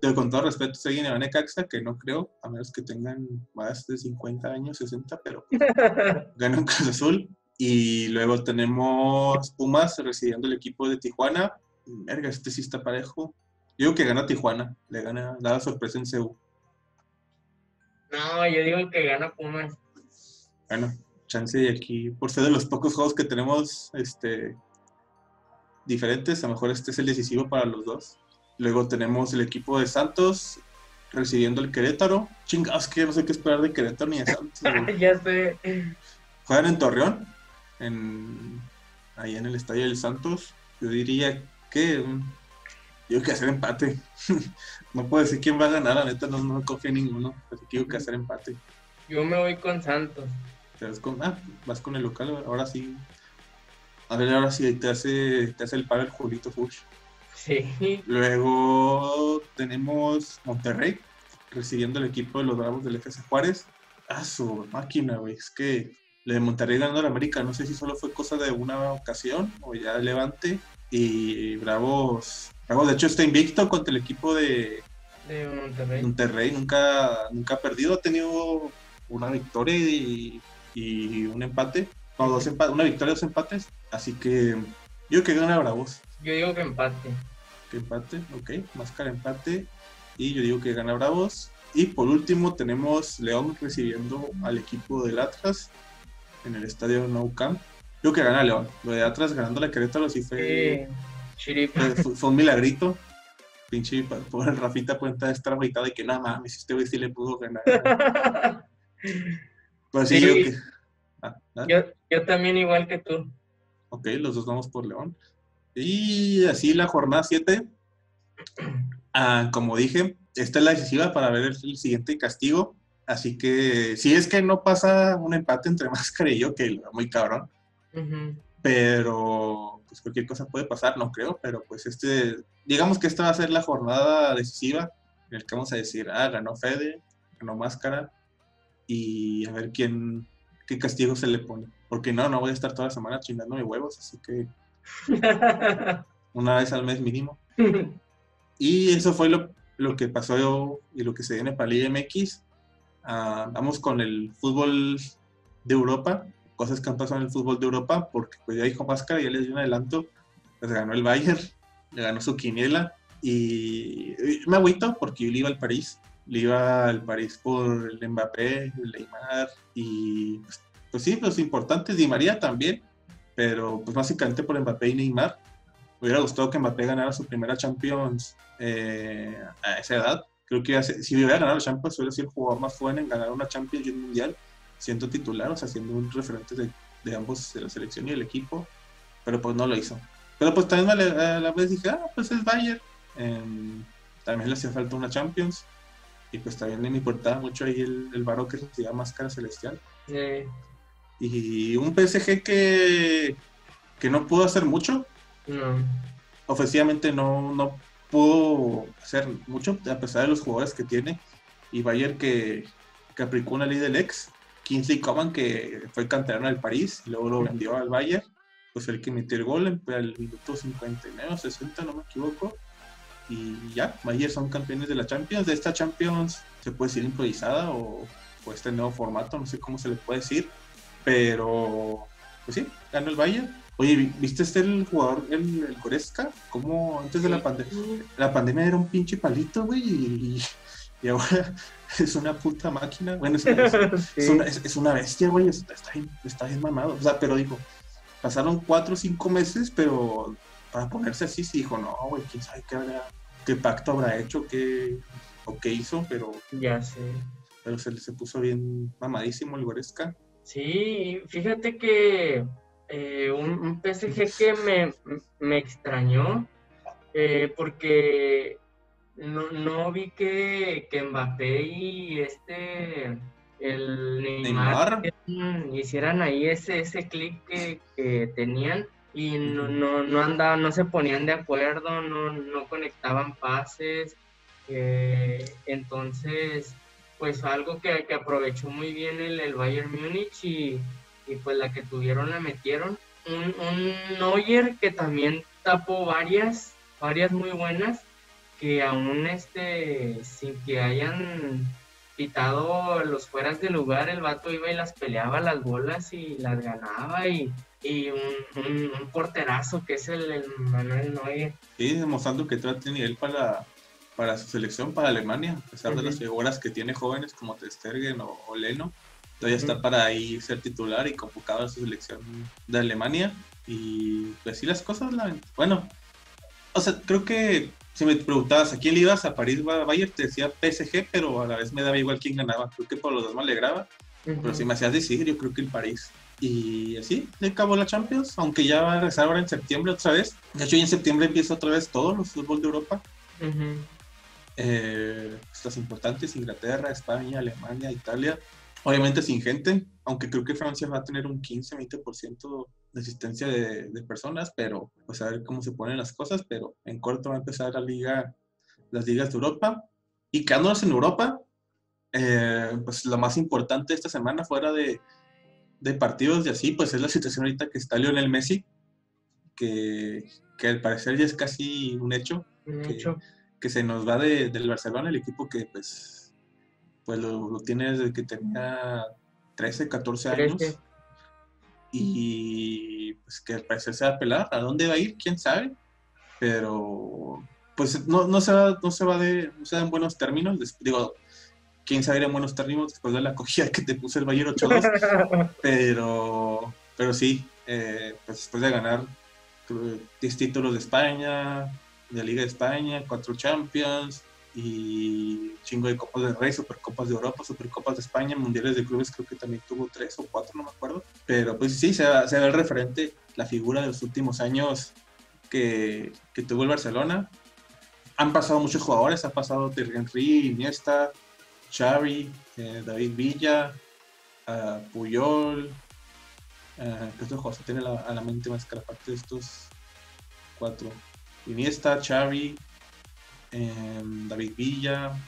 Pero con todo respeto, si alguien le va a Necaxa, que no creo, a menos que tengan más de 50 años, 60, pero [LAUGHS] gana Cruz Azul. Y luego tenemos Pumas recibiendo el equipo de Tijuana. Verga, este sí está parejo. Yo digo que gana Tijuana, le gana, da la sorpresa en CEU. No, yo digo que gana Pumas. Bueno, chance de aquí, por ser de los pocos juegos que tenemos este, diferentes, a lo mejor este es el decisivo para los dos. Luego tenemos el equipo de Santos recibiendo el Querétaro. Chingados, que no sé qué esperar de Querétaro ni de Santos. [LAUGHS] ya sé. Juegan en Torreón, en, ahí en el Estadio del Santos. Yo diría que. mm, Digo que hacer empate. [LAUGHS] no puedo decir quién va a ganar, la neta no, no confío en ninguno. Pero digo que hacer empate. Yo me voy con Santos. Te vas con, ah, vas con el local, ahora sí. A ver, ahora sí te hace, te hace el paro el Julito Fuchs. Sí. Luego tenemos Monterrey recibiendo el equipo de los Bravos del FC Juárez. Ah, su máquina, güey. Es que le de Monterrey ganando al América, no sé si solo fue cosa de una ocasión o ya levante. Y Bravos, Bravos de hecho está invicto contra el equipo de De Monterrey. Monterrey. Nunca, nunca ha perdido, ha tenido una victoria y, y un empate. No, dos empa- una victoria, dos empates. Así que yo creo que gana Bravos. Yo digo que empate. Que empate, ok. Máscara empate. Y yo digo que gana Bravos. Y por último tenemos León recibiendo al equipo del Atlas en el estadio Nou Camp. Yo creo que gana León. Lo de Atlas ganando la Querétaro sí fue, Sí. Fue, fue- un milagrito. Pinche pa- pobre Rafita puede estar agüitado y que nada mames, este güey sí le pudo ganar. [LAUGHS] Pues sí, Sí. yo que. Ah, yo, yo también igual que tú. Ok, los dos vamos por León. Y así la jornada 7. como dije, esta es la decisiva para ver el, el siguiente castigo. Así que si es que no pasa un empate entre [LAUGHS] Máscara y yo, que lo muy cabrón, pero pues cualquier cosa puede pasar, no creo, pero pues este, digamos que esta va a ser la jornada decisiva en el que vamos a decir, ah, ganó Fede, ganó Máscara, y a ver quién, qué castigo se le pone. Porque no, no voy a estar toda la semana chingándome huevos, así que [LAUGHS] una vez al mes mínimo. [LAUGHS] Y eso fue lo, lo que pasó y lo que se viene para Liga MX. Ah, vamos con el fútbol de Europa, cosas que han pasado en el fútbol de Europa, porque pues ya dijo Máscara, ya les dio un adelanto, pues ganó el Bayern, le ganó su quiniela, y, y me agüito porque yo le iba al París, le iba al París por el Mbappé, el Neymar, y pues, pues sí, los importantes, Di María también, pero pues básicamente por Mbappé y Neymar. Me hubiera gustado que Mbappé ganara su primera Champions eh, a esa edad. Creo que si hubiera ganado la Champions, hubiera sido el jugador más joven en ganar una Champions y un Mundial, siendo titular, o sea, siendo un referente de, de ambos, de la selección y el equipo, pero pues no lo hizo. Pero pues también a la, a la vez dije, ah, pues es Bayern. Em, también le hacía falta una Champions. Y pues también me importaba mucho ahí el, el que recibía Máscara Celestial. Sí. Y un PSG que, que no pudo hacer mucho, No. ofensivamente no, no pudo hacer mucho, a pesar de los jugadores que tiene. Y Bayern que, que aplicó una ley del ex. Kingsley Coman, que fue canterano del París, y luego lo vendió al Bayern. pues el que metió el gol en el minuto 59 o 60, no me equivoco. Y ya, Bayern son campeones de la Champions. De esta Champions se puede decir improvisada o, o este nuevo formato, no sé cómo se le puede decir. Pero, pues sí, ganó el Bayern. Oye, ¿viste este el jugador, el, el Goretzka? ¿Cómo antes de la pandemia? La pandemia era un pinche palito, güey, y, y ahora [LAUGHS] es una puta máquina. Bueno, es, es, [LAUGHS] Sí. es una, es- es una bestia, güey, está, está, bien, está bien mamado. O sea, pero digo, pasaron cuatro o cinco meses, pero para ponerse así, sí dijo, no, güey, quién sabe qué, habrá, qué pacto habrá hecho, qué, o qué hizo, pero, Ya sé. pero se, se puso bien mamadísimo el Goretzka. Sí, fíjate que eh, un, un PSG que me, me extrañó eh, porque no, no vi que, que Mbappé y este el Neymar, Neymar. hicieran- hicieran ahí ese, ese clic que, que tenían y no, no, no andaban, no se ponían de acuerdo, no, no conectaban pases. eh, entonces, pues algo que, que aprovechó muy bien el, el Bayern Múnich y, y pues la que tuvieron la metieron. Un, un Neuer que también tapó varias, varias muy buenas, que aún este, sin que hayan quitado los fueras de lugar, el vato iba y las peleaba las bolas y las ganaba y, y un, un- un porterazo que es el, el Manuel Neuer. Sí, demostrando que todavía tiene nivel para, para su selección, para Alemania, a pesar de las figuras que tiene jóvenes como Ter Stegen o, o Leno. Todavía está para ahí ser titular y convocado a su selección de Alemania. Y pues sí, las cosas, la, bueno, o sea, creo que si me preguntabas a quién le ibas, a París o a Bayern, te decía PSG, pero a la vez me daba igual quién ganaba. Creo que por los dos me alegraba, pero si me hacías decidir, yo creo que el París. Y así, le acabó la Champions, aunque ya va a regresar ahora en septiembre otra vez. De hecho, ya en septiembre empieza otra vez todos los fútbol de Europa. Ujú. Eh, estas importantes, Inglaterra, España, Alemania, Italia. Obviamente sin gente, aunque creo que Francia va a tener un 15-20% de asistencia de, de personas, pero pues a ver cómo se ponen las cosas, pero en corto va a empezar la liga, las ligas de Europa. Y quedándonos en Europa, eh, pues lo más importante esta semana fuera de, de partidos y así, pues es la situación ahorita que está Lionel Messi, que, que al parecer ya es casi un hecho, De que- hecho, que se nos va de- del Barcelona, el equipo que pues, pues lo, lo tiene desde que tenía 13, 14 años. 13. Y pues que al parecer se va a pelar. ¿A dónde va a ir? ¿Quién sabe? Pero pues no, no se va, no se va de, no se da en buenos términos. Digo, quién sabe ir en buenos términos después de la acogida que te puso el Bayern 8-2. [LAUGHS] pero, pero sí, eh, pues después de ganar creo, 10 títulos de España, de Liga de España, 4 Champions y chingo de Copas del Rey, Supercopas de Europa, Supercopas de España, Mundiales de Clubes, creo que también tuvo 3 o 4, no me acuerdo. Pero pues sí, se, se ve el referente, la figura de los últimos años que, que tuvo el Barcelona. Han pasado muchos jugadores, ha pasado Thierry Henry, Iniesta, Xavi, eh, David Villa, ah, Puyol, ah, ¿qué otro jugador tiene la, a la mente más que la parte de estos cuatro? Iniesta, Xavi, em, David Villa,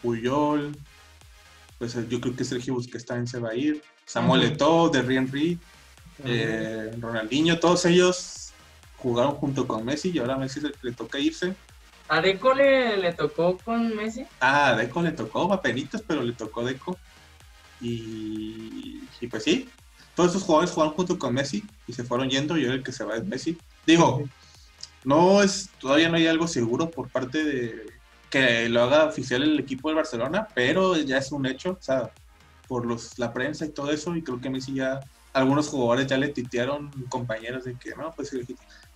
Puyol, pues eh, yo creo que Sergio Busquets también se va a ir, Samuel Ujú. Eto'o, Thierry Henry, eh, Ronaldinho, todos ellos jugaron junto con Messi y ahora a Messi le, le toca irse. ¿A Deco le, le tocó con Messi? Ah, a Deco le tocó, apenitas, pero le tocó Deco. Y, y pues sí, todos esos jugadores jugaron junto con Messi y se fueron yendo y ahora el que se va es Messi. Digo, no es, todavía no hay algo seguro por parte de que lo haga oficial el equipo del Barcelona, pero ya es un hecho, o sea, por los, la prensa y todo eso, y creo que Messi ya, algunos jugadores ya le titearon compañeros de que, no, pues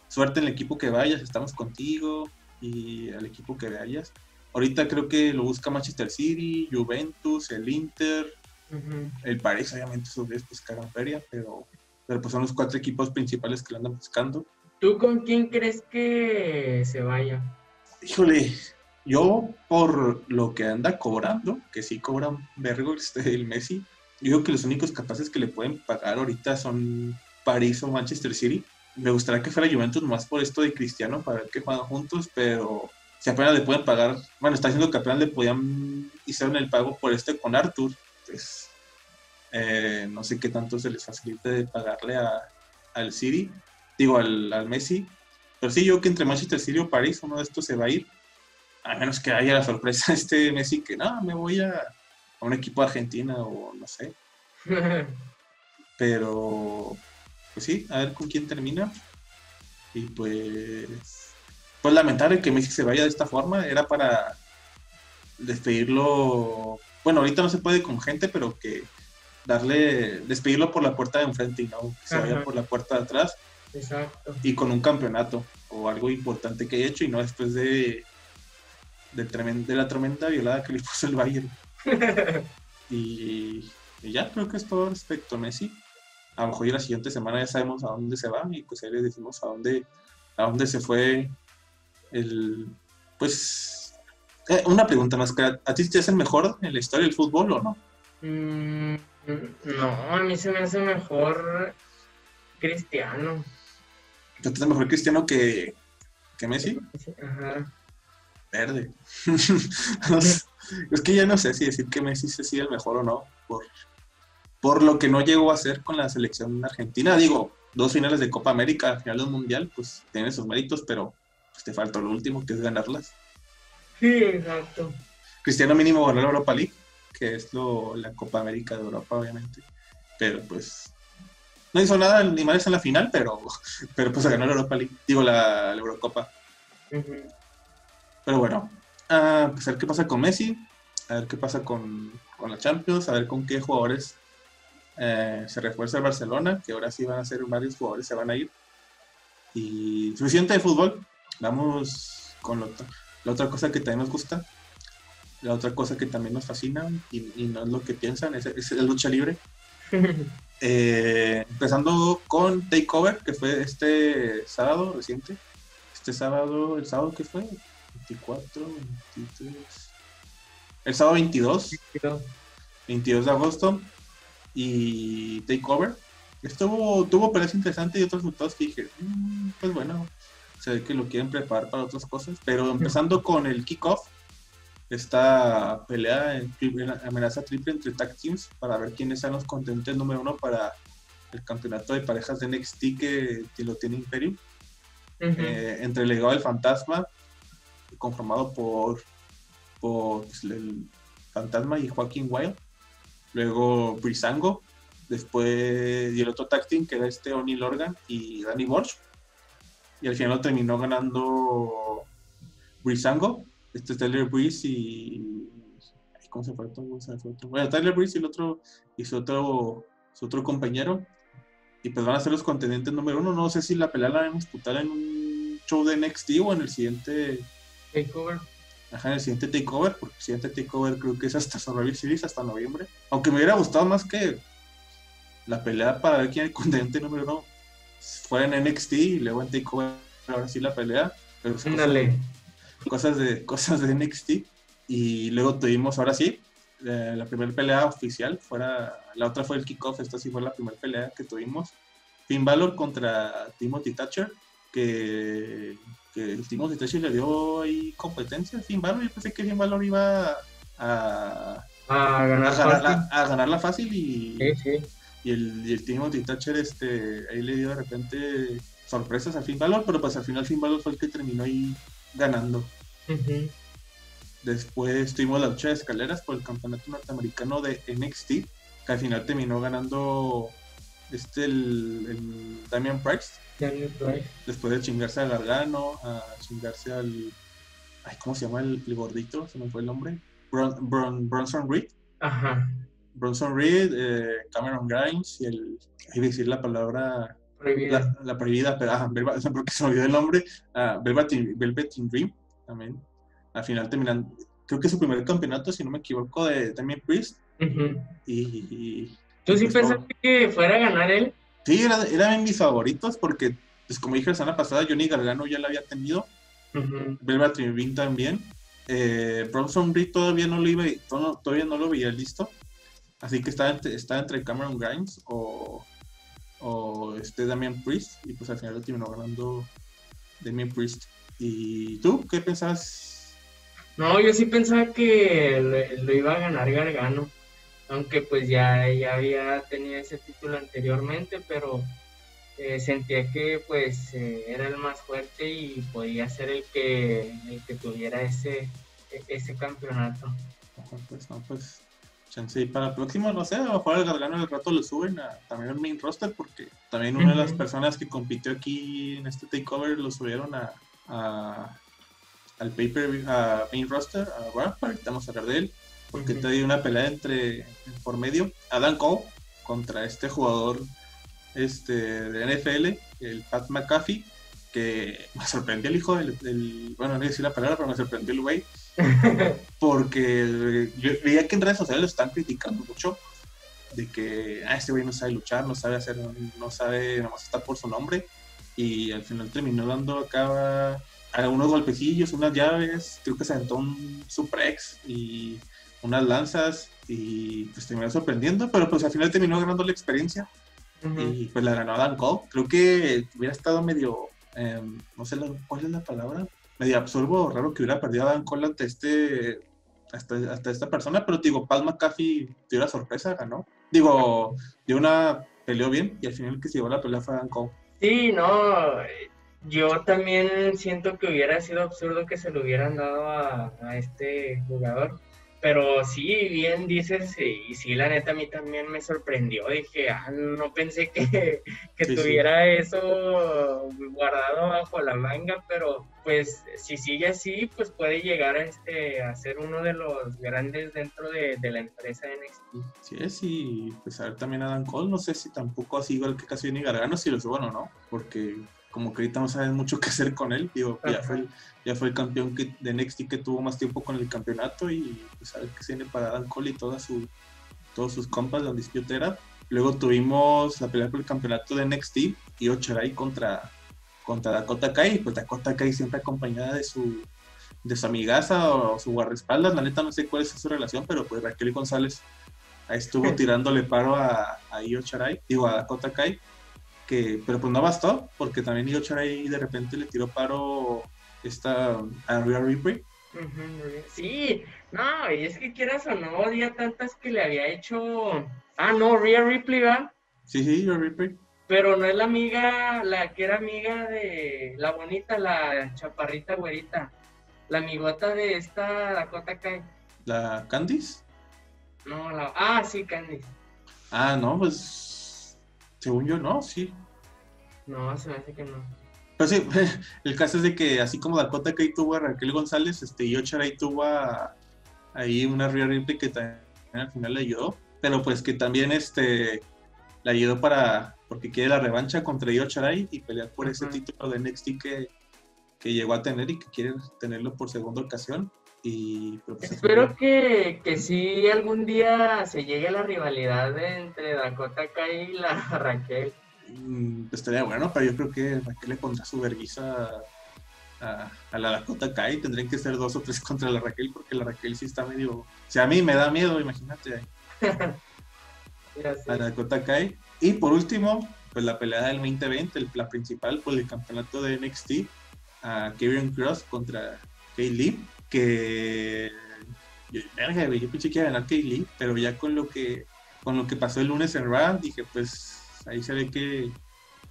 suerte en el equipo que vayas, estamos contigo, y al equipo que vayas. Ahorita creo que lo busca Manchester City, Juventus, el Inter, el París, obviamente, esos días pues cagan feria, pero, pero pues son los cuatro equipos principales que lo andan buscando. ¿Tú con quién crees que se vaya? Híjole, yo por lo que anda cobrando, que sí cobran vergo este, el Messi, yo digo que los únicos capaces que le pueden pagar ahorita son París o Manchester City. Me gustaría que fuera Juventus más por esto de Cristiano para ver que juegan juntos, pero si apenas le pueden pagar, bueno, está diciendo que apenas le podían hicieron el pago por este con Arthur, pues eh, no sé qué tanto se les facilite de pagarle a, al City, digo al, al Messi. Pero sí, yo que entre Manchester City o París, uno de estos se va a ir. A menos que haya la sorpresa [LAUGHS] este Messi que no, me voy a, a un equipo de Argentina o no sé. [LAUGHS] Pero, pues sí, a ver con quién termina. Y pues, pues lamentable que Messi se vaya de esta forma. Era para despedirlo. Bueno, ahorita no se puede con gente, pero que darle, despedirlo por la puerta de enfrente y no que se vaya por la puerta de atrás Exacto. y con un campeonato o algo importante que haya hecho y no después de, de, la tremenda violada que le [LAUGHS] puso el Bayern. [LAUGHS] Y, y ya creo que es todo respecto a Messi. A lo mejor ya la siguiente semana ya sabemos a dónde se va y pues ahí les decimos a dónde, a dónde se fue el... Pues eh, una pregunta más que ¿a ti te hace mejor en la historia del fútbol o no? Mm, no, a mí se me hace mejor Cristiano. ¿Te hace mejor Cristiano que, que Messi? Ajá. Verde. [LAUGHS] Es que ya no sé si decir que Messi se sigue el mejor o no, por, por lo que no llegó a hacer con la selección argentina. Digo, dos finales de Copa América, final de un mundial, pues tiene sus méritos, pero pues, te falta lo último, que es ganarlas. Sí, exacto. Cristiano mínimo ganó la Europa League, que es lo, la Copa América de Europa, obviamente. Pero pues no hizo nada ni más en la final, pero, [LAUGHS] pero pues ganó la Europa League, digo la, la Eurocopa. Pero bueno, ah, pues a ver qué pasa con Messi, a ver qué pasa con, con la Champions, a ver con qué jugadores eh, se refuerza el Barcelona, que ahora sí van a ser varios jugadores, se van a ir. Y suficiente de fútbol, vamos con lo la otra cosa que también nos gusta, la otra cosa que también nos fascina y, y no es lo que piensan, es, es la lucha libre. Eh, empezando con Takeover, que fue este sábado reciente. Este sábado, el sábado que fue, 24, 23. El sábado 22, 22 de agosto. Y Takeover. Estuvo, tuvo peleas interesantes y otros resultados que dije, "Mm, pues bueno, se ve que lo quieren preparar para otras cosas. Pero empezando con el kickoff, esta pelea en amenaza triple entre tag teams para ver quiénes son los contendentes número uno para el campeonato de parejas de NXT que, que lo tiene Imperium. Eh, entre el legado del fantasma, conformado por, por pues, el fantasma y Joaquín Wild. Luego Brisango, después y el otro tag team que era este Oni Lorgan y Danny Borch. Y al final lo terminó ganando Brisango, este es Tyler Breeze y. ¿Cómo se fue otro? ¿Cómo se fue? Bueno, Tyler Breeze y el otro, y su otro, su otro compañero. Y pues van a ser los contendientes número uno. No sé si la pelea la van a disputar en un show de NXT o en el siguiente, Takeover. ajá, en el siguiente takeover, porque el siguiente takeover creo que es hasta Survivor Series, hasta noviembre. Aunque me hubiera gustado más que la pelea para ver quién es el contendiente número uno fuera en NXT y luego en takeover, ahora sí la pelea. Pero Ándale. Cosas de [LAUGHS] cosas de NXT y luego tuvimos ahora sí eh, la primera pelea oficial fuera la otra fue el kickoff esta sí fue la primera pelea que tuvimos. Finn Balor contra Timothy Thatcher que, que el Timothy Thatcher le dio ahí competencia a Finn Balor. Yo pensé que Finn Balor iba a, a, ganar ganarla, a ganarla fácil y, Sí, sí. y el, y el Timothy Thatcher este, ahí le dio de repente sorpresas a Finn Balor pero pues al final Finn Balor fue el que terminó ahí ganando. Después tuvimos la lucha de escaleras por el campeonato norteamericano de NXT, que al final terminó ganando este el, el Damian Price, Daniel Price. después de chingarse al Gargano, a chingarse al. Ay, ¿Cómo se llama el, el gordito? Se me fue el nombre. Bron, Bron- Bronson Reed. Ajá. Bronson Reed, eh, Cameron Grimes y el. Iba a decir la palabra. Prohibida. La, la prohibida, pero ah, Velva- porque se me olvidó el nombre. ah, Velvet, in- Velvet in Dream también. Al final terminan. Creo que su primer campeonato, si no me equivoco, de Damian Priest. Y, y- ¿Tú sí pues, pensaste que fuera a ganar él? sí, era, era de mis favoritos porque, pues como dije la semana pasada, Johnny Gargano ya la había tenido. Ujú. Velvet in Dream también. Eh, Bronson Reed todavía no lo iba, to- todavía no lo veía listo. Así que entre, estaba entre Cameron Grimes o, o este Damian Priest. Y pues al final lo terminó ganando Damian Priest. ¿Y tú qué pensabas? No, yo sí pensaba que lo, lo iba a ganar Gargano, aunque pues ya, ya había tenido ese título anteriormente, pero eh, sentía que pues eh, era el más fuerte y podía ser el que, el que tuviera ese, e, ese campeonato. Pues no, pues chance para el próximo, no sé, a lo mejor el Gargano del rato lo suben a, también al main roster porque también una de las personas que compitió aquí en este takeover lo subieron a, al paper, a main roster, a Rampart, vamos a hablar de él, porque te dio una pelea entre, por medio, Adam Cole contra este jugador este, de NFL, el Pat McAfee, que me sorprendió el hijo del, bueno, no voy a decir la palabra, pero me sorprendió el güey, [LAUGHS] porque yo veía que en redes sociales lo están criticando mucho, de que ah, este güey no sabe luchar, no sabe hacer, no sabe nomás estar por su nombre, y al final terminó dando acá algunos golpecillos, unas llaves, creo que se aventó un suplex y unas lanzas y pues terminó sorprendiendo, pero pues al final terminó ganando la experiencia y pues la ganó Adam Cole. Creo que hubiera estado medio, em, no sé cuál es la palabra, medio absurdo raro que hubiera perdido a Adam Cole ante este, hasta, hasta esta persona, pero digo, Paul McAfee dio la sorpresa, ganó. Digo, dio una, peleó bien y al final que se llevó la pelea fue Adam Cole. Sí, no, yo también siento que hubiera sido absurdo que se lo hubieran dado a este jugador pero sí, bien dices, y sí, la neta a mí también me sorprendió. Dije, ah, no pensé que, [LAUGHS] tuviera eso guardado bajo la manga, pero pues si sigue así, pues puede llegar a, este, a ser uno de los grandes dentro de, la empresa NXT. Sí, es, y pues a ver también a Dan Cole, no sé si tampoco así igual que casi ni Gargano, si lo suban o no, porque como que ahorita no saben mucho qué hacer con él. Digo, ya fue, el, ya fue el campeón que, de NXT que tuvo más tiempo con el campeonato y pues a ver qué tiene para Dan Cole y toda su, todos sus compas de Undisputed Era. Luego tuvimos la pelea por el campeonato de NXT y Ocharai contra, contra Dakota Kai. Pues Dakota Kai siempre acompañada de su, de su amigaza o su guardaespaldas. La neta no sé cuál es su relación, pero pues Raquel González ahí estuvo [LAUGHS] tirándole paro a, a Io digo a Dakota Kai que, pero pues no bastó, porque también Io ahí de repente le tiró paro esta a Rhea Ripley. Sí, no, y es que quieras o no, odia tantas que le había hecho. Ah, no, Rhea Ripley, ¿va? Sí, sí, Rhea Ripley. Pero no es la amiga, la que era amiga de la bonita, la chaparrita güerita. La amigota de esta Dakota Kai. ¿La Candice? No, la. Ah, sí, Candice. Ah, no, pues según yo, no, sí. No, se me hace que no. Pero sí, [LAUGHS] el caso es de que así como Dakota Kai tuvo a Raquel González, este, ahí tuvo a, ahí una Rhea Ripley que también al final le ayudó, pero pues que también este, le ayudó para, porque quiere la revancha contra Yocharai y pelear por ese título de NXT que, que llegó a tener y que quiere tenerlo por segunda ocasión. Y, pues, Espero que, que sí algún día se llegue a la rivalidad entre Dakota Kai y la [LAUGHS] Raquel. Mm, estaría bueno, pero yo creo que Raquel le pondrá su vergüenza a, a, la Dakota Kai. Tendrían que ser dos o tres contra la Raquel, porque la Raquel sí está medio. O sea, a mí me da miedo, imagínate. [LAUGHS] a Dakota Kai. Y por último, pues la pelea del 2020, el, la principal por el campeonato de NXT, a Kevin Cross contra Kay Lee que yo, yo pensé que iba a ganar Kaylee, pero ya con lo que con lo que pasó el lunes en Raw, dije, pues ahí se ve que,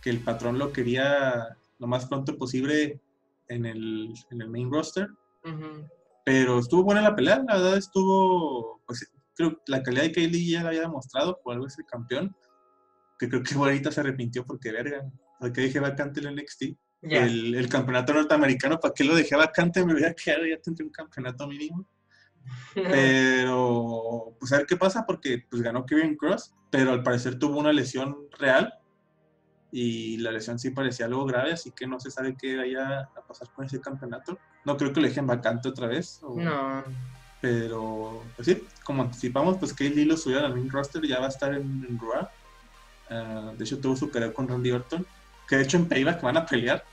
que, el patrón lo quería lo más pronto posible en el, en el main roster. Pero estuvo buena la pelea, la verdad estuvo, pues creo que la calidad de Kaylee ya la había demostrado, por algo es el campeón, que creo que ahorita se arrepintió porque verga, porque dije vacante el NXT. El, campeonato norteamericano, ¿para qué lo dejé vacante? Me voy a quedar, ya tendré un campeonato mínimo. [LAUGHS] Pero, pues a ver qué pasa, porque pues ganó Kevin Cross, pero al parecer tuvo una lesión real y la lesión sí parecía algo grave, así que no se sabe qué vaya a pasar con ese campeonato. No creo que lo dejen vacante otra vez. no. Pero, pues sí, como anticipamos, pues Kaylee lo subió al main roster, ya va a estar en, Raw. Ah, de hecho, tuvo su carrera con Randy Orton que de hecho en Payback van a pelear.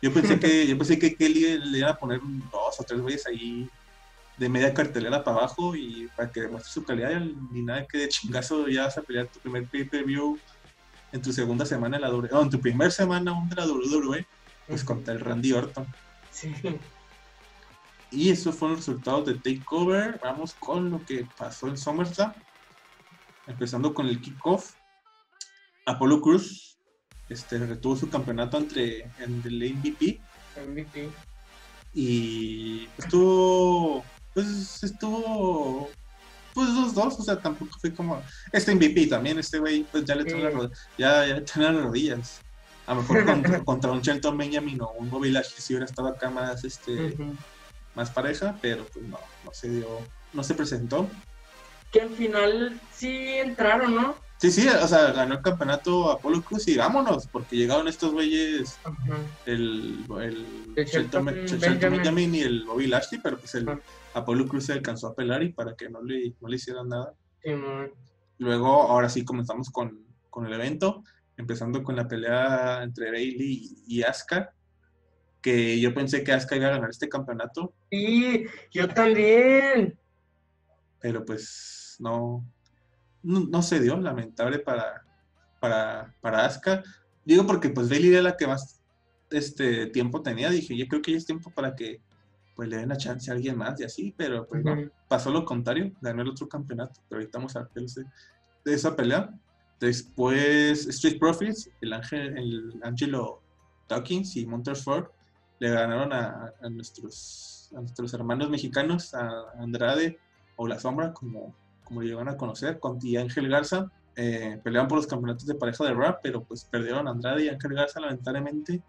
Yo pensé [LAUGHS] que, yo pensé que Kelly le iba a poner dos o tres güeyes ahí de media cartelera para abajo y para que demuestre su calidad y nada que de chingazo ya vas a pelear tu primer pay-per-view en tu segunda semana en la WWE, no, en tu primer semana aún de la WWE, pues contra el Randy Orton. Sí. Y esos fueron los resultados de Takeover. Vamos con lo que pasó en SummerSlam. Empezando con el kickoff. Apollo Cruz este, retuvo su campeonato entre, en el MVP. MVP. Y estuvo, pues estuvo, pues dos dos, o sea, tampoco fue como, este MVP también, este güey, pues ya le Sí. las rodillas, ya, ya tiene las rodillas. A lo mejor contra, [LAUGHS] contra un Shelton Benjamin o un Bobby Lashley si hubiera estado acá más, este, más pareja, pero pues no, no se dio, no se presentó. Que al final sí entraron, ¿no? Sí, sí, o sea, ganó el campeonato Apolo Cruz y vámonos, porque llegaron estos güeyes, el, el, El Shelton, Benjamin. Y el Bobby Lashley, pero pues el. Apolo Cruz se alcanzó a pelar y para que no le, no le hicieran nada. Luego, ahora sí comenzamos con, con el evento, empezando con la pelea entre Bailey y, y Asuka, que yo pensé que Asuka iba a ganar este campeonato, Sí, yo también. pero pues no, no, no se dio, lamentable para, para, para Asuka. Digo porque pues Bailey era la que más este tiempo tenía, dije, yo creo que ya es tiempo para que pues le den la chance a alguien más y así, pero pues no, pasó lo contrario, ganó el otro campeonato, pero ahorita vamos a ver de, esa pelea. Después Street Profits, el, ángel, el Angelo Dawkins y Montesford le ganaron a, a nuestros, a nuestros hermanos mexicanos, a Andrade o La Sombra, como, como le llegan a conocer, con y Ángel Garza. Eh, peleaban por los campeonatos de pareja de rap, pero pues perdieron a Andrade y Ángel Garza lamentablemente.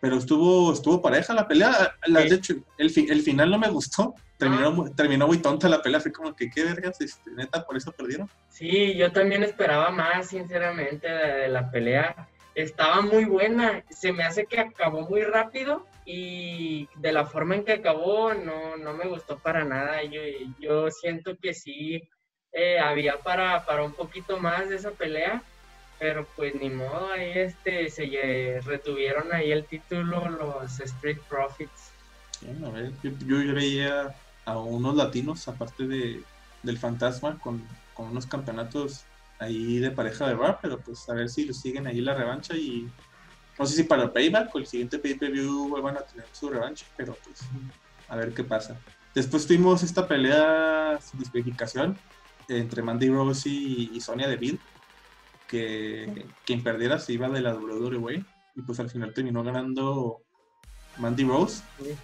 Pero estuvo, estuvo pareja la pelea. La, Sí. de hecho, el, fi- el final no me gustó. Terminó, muy- terminó muy tonta la pelea. Fue como que, ¿qué vergas? Este, neta, por eso perdieron. Sí, yo también esperaba más, sinceramente, de, de la pelea. Estaba muy buena. Se me hace que acabó muy rápido y de la forma en que acabó no, no me gustó para nada. Yo, yo siento que sí eh, había para, para un poquito más de esa pelea, pero pues ni modo, ahí este, se retuvieron ahí el título los Street Profits. Bien, a ver, yo, yo, veía a unos latinos, aparte de, del Fantasma, con, con unos campeonatos ahí de pareja de rap, pero pues a ver si lo siguen ahí la revancha y no sé si para el payback o el siguiente pay-per-view vuelvan a tener su revancha, pero pues a ver qué pasa. Después tuvimos esta pelea sin descalificación entre Mandy Rose y, y Sonia Deville, que quien perdiera se iba de la WWE y pues al final terminó ganando Mandy Rose. Sí.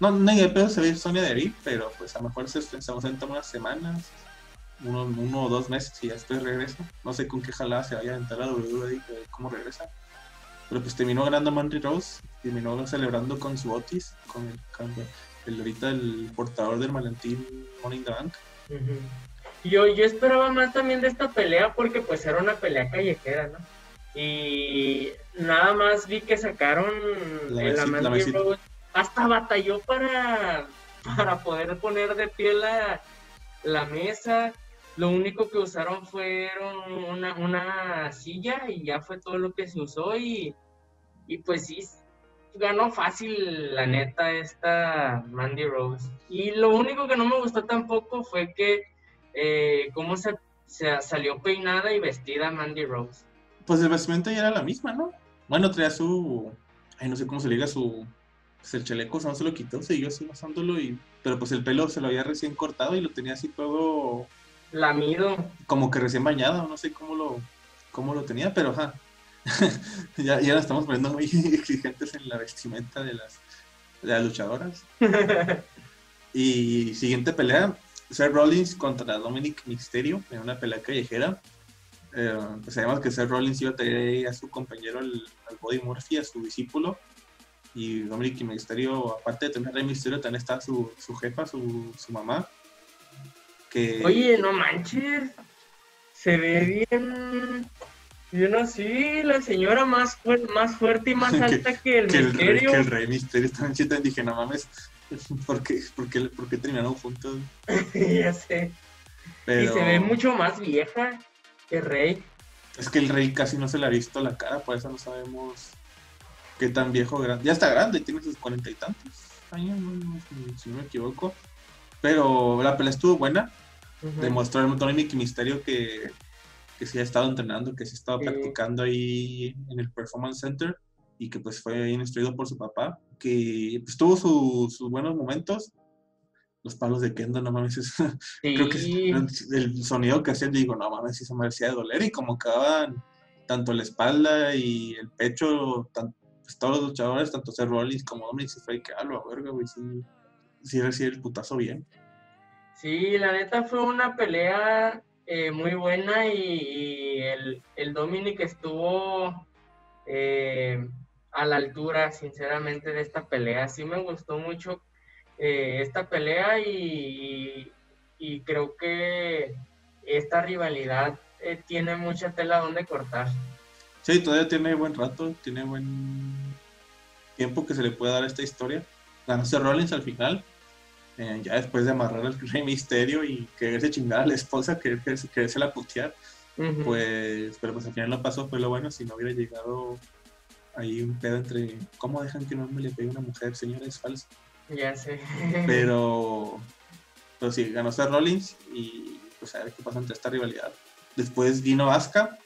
No, no hay de pedo se ve Sonia Deville, pero pues a lo mejor se, se ausenta unas semanas, uno, uno o dos meses y ya después regresa. No sé con qué jalada se vaya a aventar a la WWE, cómo regresa. Pero pues terminó ganando Mandy Rose, terminó celebrando con su Otis, con el, con el ahorita el portador del Valentín Money in the Bank. Yo, yo esperaba más también de esta pelea porque pues era una pelea callejera, ¿no? Y nada más vi que sacaron La el mesita, la. Rose. Hasta batalló para, para poder poner de pie la, la mesa. Lo único que usaron fueron una, una silla y ya fue todo lo que se usó y, y pues sí, ganó fácil, la neta, esta Mandy Rose. Y lo único que no me gustó tampoco fue que eh, cómo se, se salió peinada y vestida Mandy Rose. Pues el vestimenta ya era la misma, ¿no? Bueno, traía su. Ay, no sé cómo se le diga su. Pues el chaleco, o sea, no se lo quitó, siguió así usándolo y. Pero pues el pelo se lo había recién cortado y lo tenía así todo. Lamido. Como que recién bañado, no sé cómo lo. cómo lo tenía, pero ajá. [LAUGHS] ya, ya la estamos poniendo muy [LAUGHS] exigentes en la vestimenta de las, de las luchadoras. [LAUGHS] Y siguiente pelea, Seth Rollins contra Dominic Mysterio en una pelea callejera. Eh, pues sabemos que Seth Rollins iba a traer a su compañero, el, al Body Murphy, a su discípulo. Y Dominic Mysterio, aparte de tener a Rey Mysterio, también está su, su jefa, su, su mamá. Que, Oye, no manches. Se ve bien. Bien así, la señora más, más fuerte y más [LAUGHS] alta que el que el, rey, misterio. que el Rey también chita, dije, no mames, [LAUGHS] ¿por qué, por qué, por qué terminaron juntos? [LAUGHS] ya sé. Pero Y se ve mucho más vieja que Rey. es que el Rey casi no se le ha visto la cara, por eso no sabemos qué tan viejo, gran- ya está grande, tiene sus cuarenta y tantos años, si- no me equivoco. Pero la pelea estuvo buena, Ujú. demostró el Dominic Misterio que, que sí ha estado entrenando, que sí ha estado Sí. practicando ahí en el Performance Center y que pues fue bien instruido por su papá, que pues, tuvo su- sus buenos momentos. Los palos de Kendo, no mames, es- [LAUGHS] creo que es- el sonido que hacían, digo, no mames, sí se me decía de doler y como acababan tanto la espalda y el pecho, pues, todos los luchadores, tanto Seth Rollins como Dominic se fue que a la verga, güey, sí, sí recibe el putazo bien. Sí, la neta fue una pelea eh, muy buena y, el, el, Dominic estuvo eh, a la altura, sinceramente, de esta pelea. Sí me gustó mucho eh, esta pelea y, y, creo que esta rivalidad tiene mucha tela donde cortar. Sí, todavía tiene buen rato, tiene buen tiempo que se le puede dar a esta historia. Ganóse Rollins al final, eh, ya después de amarrar al Rey Misterio y quererse chingar a la esposa, quererse, quererse la putear, pues, pero pues al final no pasó, fue lo bueno, si no hubiera llegado ahí un pedo entre cómo dejan que un hombre le pegue a una mujer, señora, es falso. Ya sé. pero, [LAUGHS] pero sí, ganó Seth Rollins y pues a ver qué pasa entre esta rivalidad. Después vino Asuka,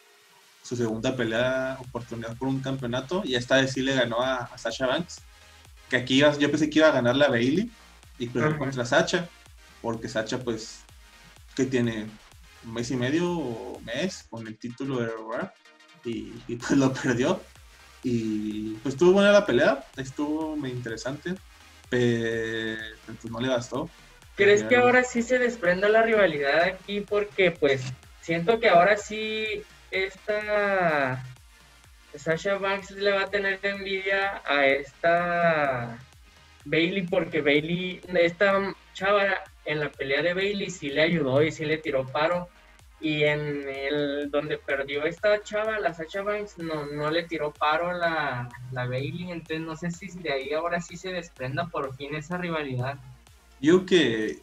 su segunda pelea, oportunidad por un campeonato, y esta vez sí le ganó a, Sasha Banks, que aquí yo pensé que iba a ganar la Bailey, y perder contra Sacha, porque Sacha pues que tiene un mes y medio o mes con el título de Raw y, pues lo perdió. Y pues estuvo buena la pelea, estuvo muy interesante, pero pues no le bastó. ¿Crees que ahora sí se desprenda la rivalidad aquí? Porque pues siento que ahora sí esta Sasha Banks le va a tener envidia a esta Bailey porque Bailey, esta chava en la pelea de Bailey sí le ayudó y sí le tiró paro. Y en el donde perdió esta chava, la Sacha no, no le tiró paro la, la Bailey. Entonces no sé si de ahí ahora sí se desprenda por fin esa rivalidad. Yo que,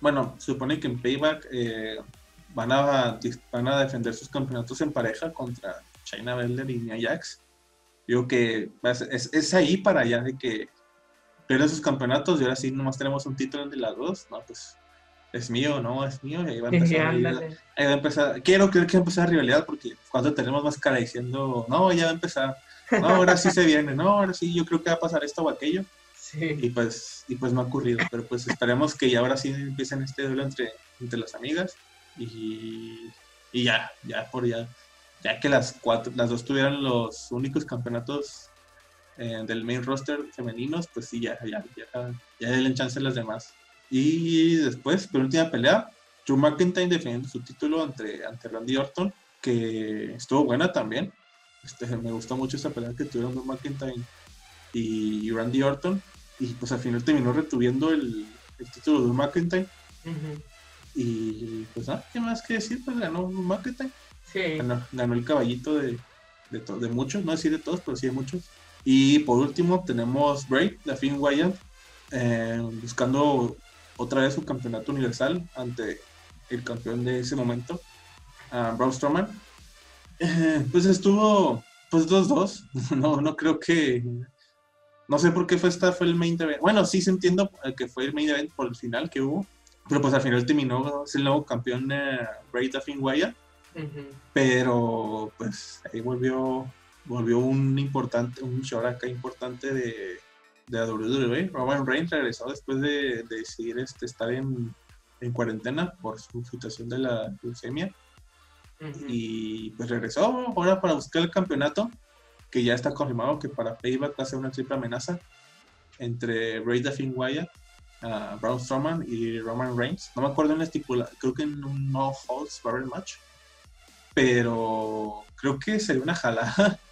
bueno, supone que en Payback eh, van, a, van a defender sus campeonatos en pareja contra China Belder y Nia Jax. Yo que es, es ahí para allá de que pierden sus campeonatos y ahora sí nomás tenemos un título entre las dos, no, pues es mío, no, es mío, y ahí va a empezar, ahí, va a empezar quiero creer que va a empezar la rivalidad porque cuando tenemos más cara diciendo, no, ya va a empezar, no, ahora sí se viene, no, ahora sí, yo creo que va a pasar esto o aquello, y pues, y pues no ha ocurrido, pero pues esperemos que ya ahora sí empiecen este duelo entre, entre las amigas, y, y ya, ya por ya, ya que las cuatro, las dos tuvieran los únicos campeonatos eh, del main roster femeninos, pues sí, ya, ya, ya, ya denle chance a las demás. Y después, penúltima pelea, Drew McIntyre defendiendo su título ante, ante Randy Orton, que estuvo buena también. Este, me gustó mucho esa pelea que tuvieron Drew McIntyre y Randy Orton. Y pues al final terminó retuviendo el, el título de Drew McIntyre. Y pues nada, ¿qué más que decir? Pues ganó Drew McIntyre. Sí. Ganó, el caballito de, de, de muchos, no decir de todos, pero sí de muchos. Y por último tenemos Bray, la Finn Wyatt, eh, buscando otra vez su campeonato universal ante el campeón de ese momento, uh, Braun Strowman. Eh, pues estuvo, pues 2-2. [LAUGHS] No, no creo que. No sé por qué fue esta, fue el main event. Bueno, sí se entiendo que fue el main event por el final que hubo. Pero pues al final terminó es el nuevo campeón eh, Bray Finn Wyatt. Pero pues ahí volvió volvió un importante, un show acá importante de, de la WWE. Roman Reigns regresó después de, decidir este, estar en, en, cuarentena por su situación de la leucemia. Y pues regresó ahora para buscar el campeonato, que ya está confirmado que para Payback va a ser una triple amenaza entre Bray the Finn Wyatt, uh, Braun Strowman y Roman Reigns. No me acuerdo en la estipula, creo que en un No Holds Barrel Match. Pero creo que sería una jalada [LAUGHS]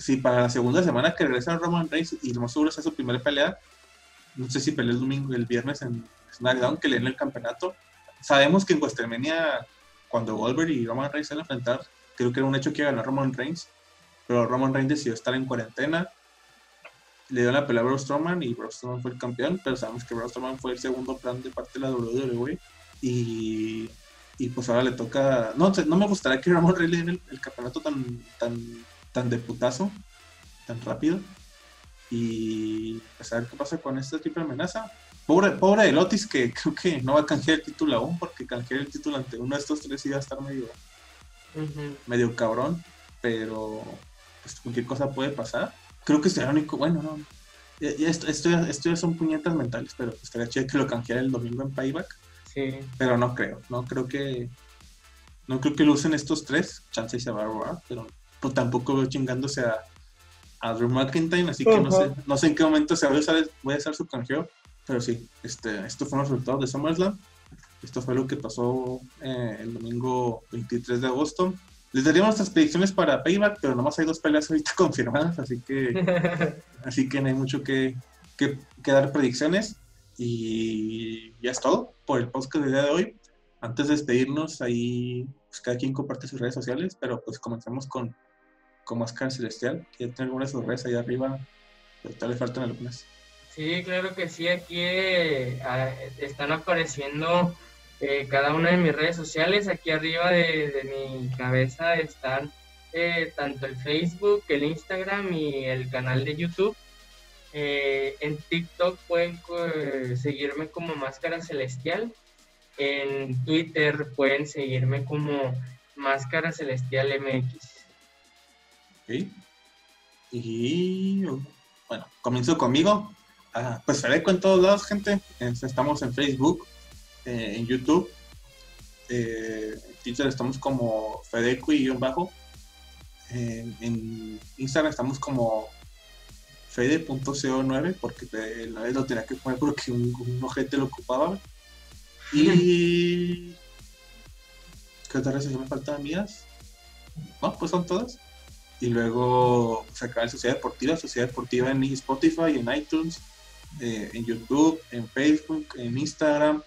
si para la segunda semana que regresa Roman Reigns y lo más seguro su primera pelea, no sé si pelea el domingo, el viernes en SmackDown, que le den el campeonato. Sabemos que en WrestleMania, cuando Goldberg y Roman Reigns se van creo que era un hecho que iba a ganar Roman Reigns, pero Roman Reigns decidió estar en cuarentena. Le dio la pelea a Braun Strowman y Braun Strowman fue el campeón, pero sabemos que Braun Strowman fue el segundo plan de parte de la WWE. Y, y pues ahora le toca. No, no me gustaría que Roman Reigns le den el, campeonato tan, tan tan de putazo, tan rápido. Y pues a ver qué pasa con esta triple amenaza. Pobre, pobre de Lotis que [LAUGHS] creo que no va a canjear el título aún, porque canjear el título ante uno de estos tres iba a estar medio, medio cabrón, pero pues cualquier cosa puede pasar. Creo que es el único, bueno, no. Esto, esto, ya son puñetas mentales, pero estaría chido que lo canjeara el domingo en payback. Sí. Pero no creo, no creo que no creo que lo usen estos tres. Chance se va a robar, pero pues, tampoco veo chingándose a, a Drew McIntyre, así que no, sé, no sé en qué momento se va a usar, voy a usar su canjeo. Pero sí, este, estos fueron los resultados de SummerSlam. Esto fue lo que pasó eh, el domingo 23 de agosto. Les daríamos nuestras predicciones para Payback, pero nomás hay dos peleas ahorita [LAUGHS] confirmadas, así que, [LAUGHS] así que no hay mucho que, que, dar predicciones. Y ya es todo por el podcast del día de hoy. Antes de despedirnos, ahí pues, cada quien comparte sus redes sociales, pero pues comenzamos con, con Máscara Celestial, que tiene algunas redes ahí arriba, pero todavía le faltan algunas. Sí, claro que sí, aquí eh, están apareciendo eh, cada una de mis redes sociales. Aquí arriba de, mi cabeza están eh, tanto el Facebook, el Instagram y el canal de YouTube. en TikTok pueden seguirme como Máscara Celestial. En Twitter pueden seguirme como Máscara Celestial MX. Y bueno, comienzo conmigo. Ah, pues Fedeco en todos lados, gente. Estamos en Facebook, eh, en YouTube. Eh, en Twitter estamos como Fedeco y bajo. en Instagram estamos como fede.co9 porque la vez lo tenía que poner porque un, un ojete lo ocupaba. Y. ¿Qué otras redes me faltan mías? No, pues son todas. Y luego sacar pues, Sociedad Deportiva, Sociedad Deportiva en Spotify, en iTunes, eh, en YouTube, en Facebook, en Instagram.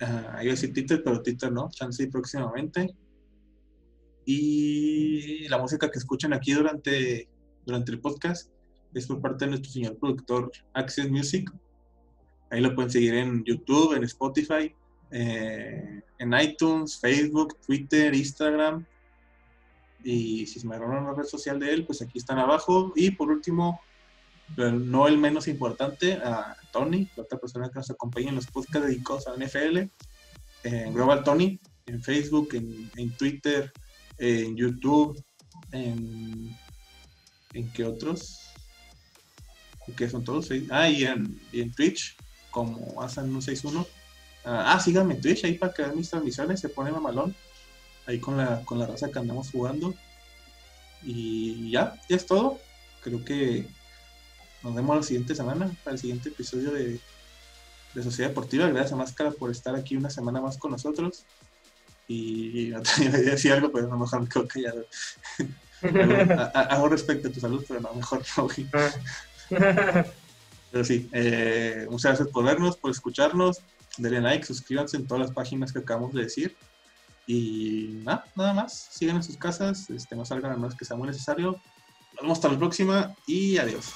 Uh, iba a decir Twitter, pero Twitter no, chance próximamente. Y la música que escuchan aquí durante, durante el podcast es por parte de nuestro señor productor Access Music. Ahí lo pueden seguir en YouTube, en Spotify, eh, en iTunes, Facebook, Twitter, Instagram. Y si se me agarraron una red social de él, pues aquí están abajo. Y por último, pero no el menos importante, a Tony, la otra persona que nos acompaña en los podcasts dedicados a NFL, en Global Tony, en Facebook, en, Twitter, en YouTube, en, en qué otros, ¿qué son todos? Ah, y en, y en Twitch, como Asan161. Ah, ah, síganme en Twitch ahí para que vean mis transmisiones, se pone mamalón. Ahí con la, con la raza que andamos jugando. Y ya, ya es todo. Creo que nos vemos la siguiente semana para el siguiente episodio de, de Sociedad Deportiva. Gracias a Máscara por estar aquí una semana más con nosotros. Y [LAUGHS] no tenía idea de decir algo, pero a lo mejor me quedo callado. [LAUGHS] hago, respecto a tu salud, pero no, mejor no. pero sí, eh, muchas gracias por vernos, por escucharnos. Denle like, suscríbanse en todas las páginas que acabamos de decir. Y nada, nada más. Sigan en sus casas, este, no salgan a menos que sea muy necesario. Nos vemos hasta la próxima y adiós.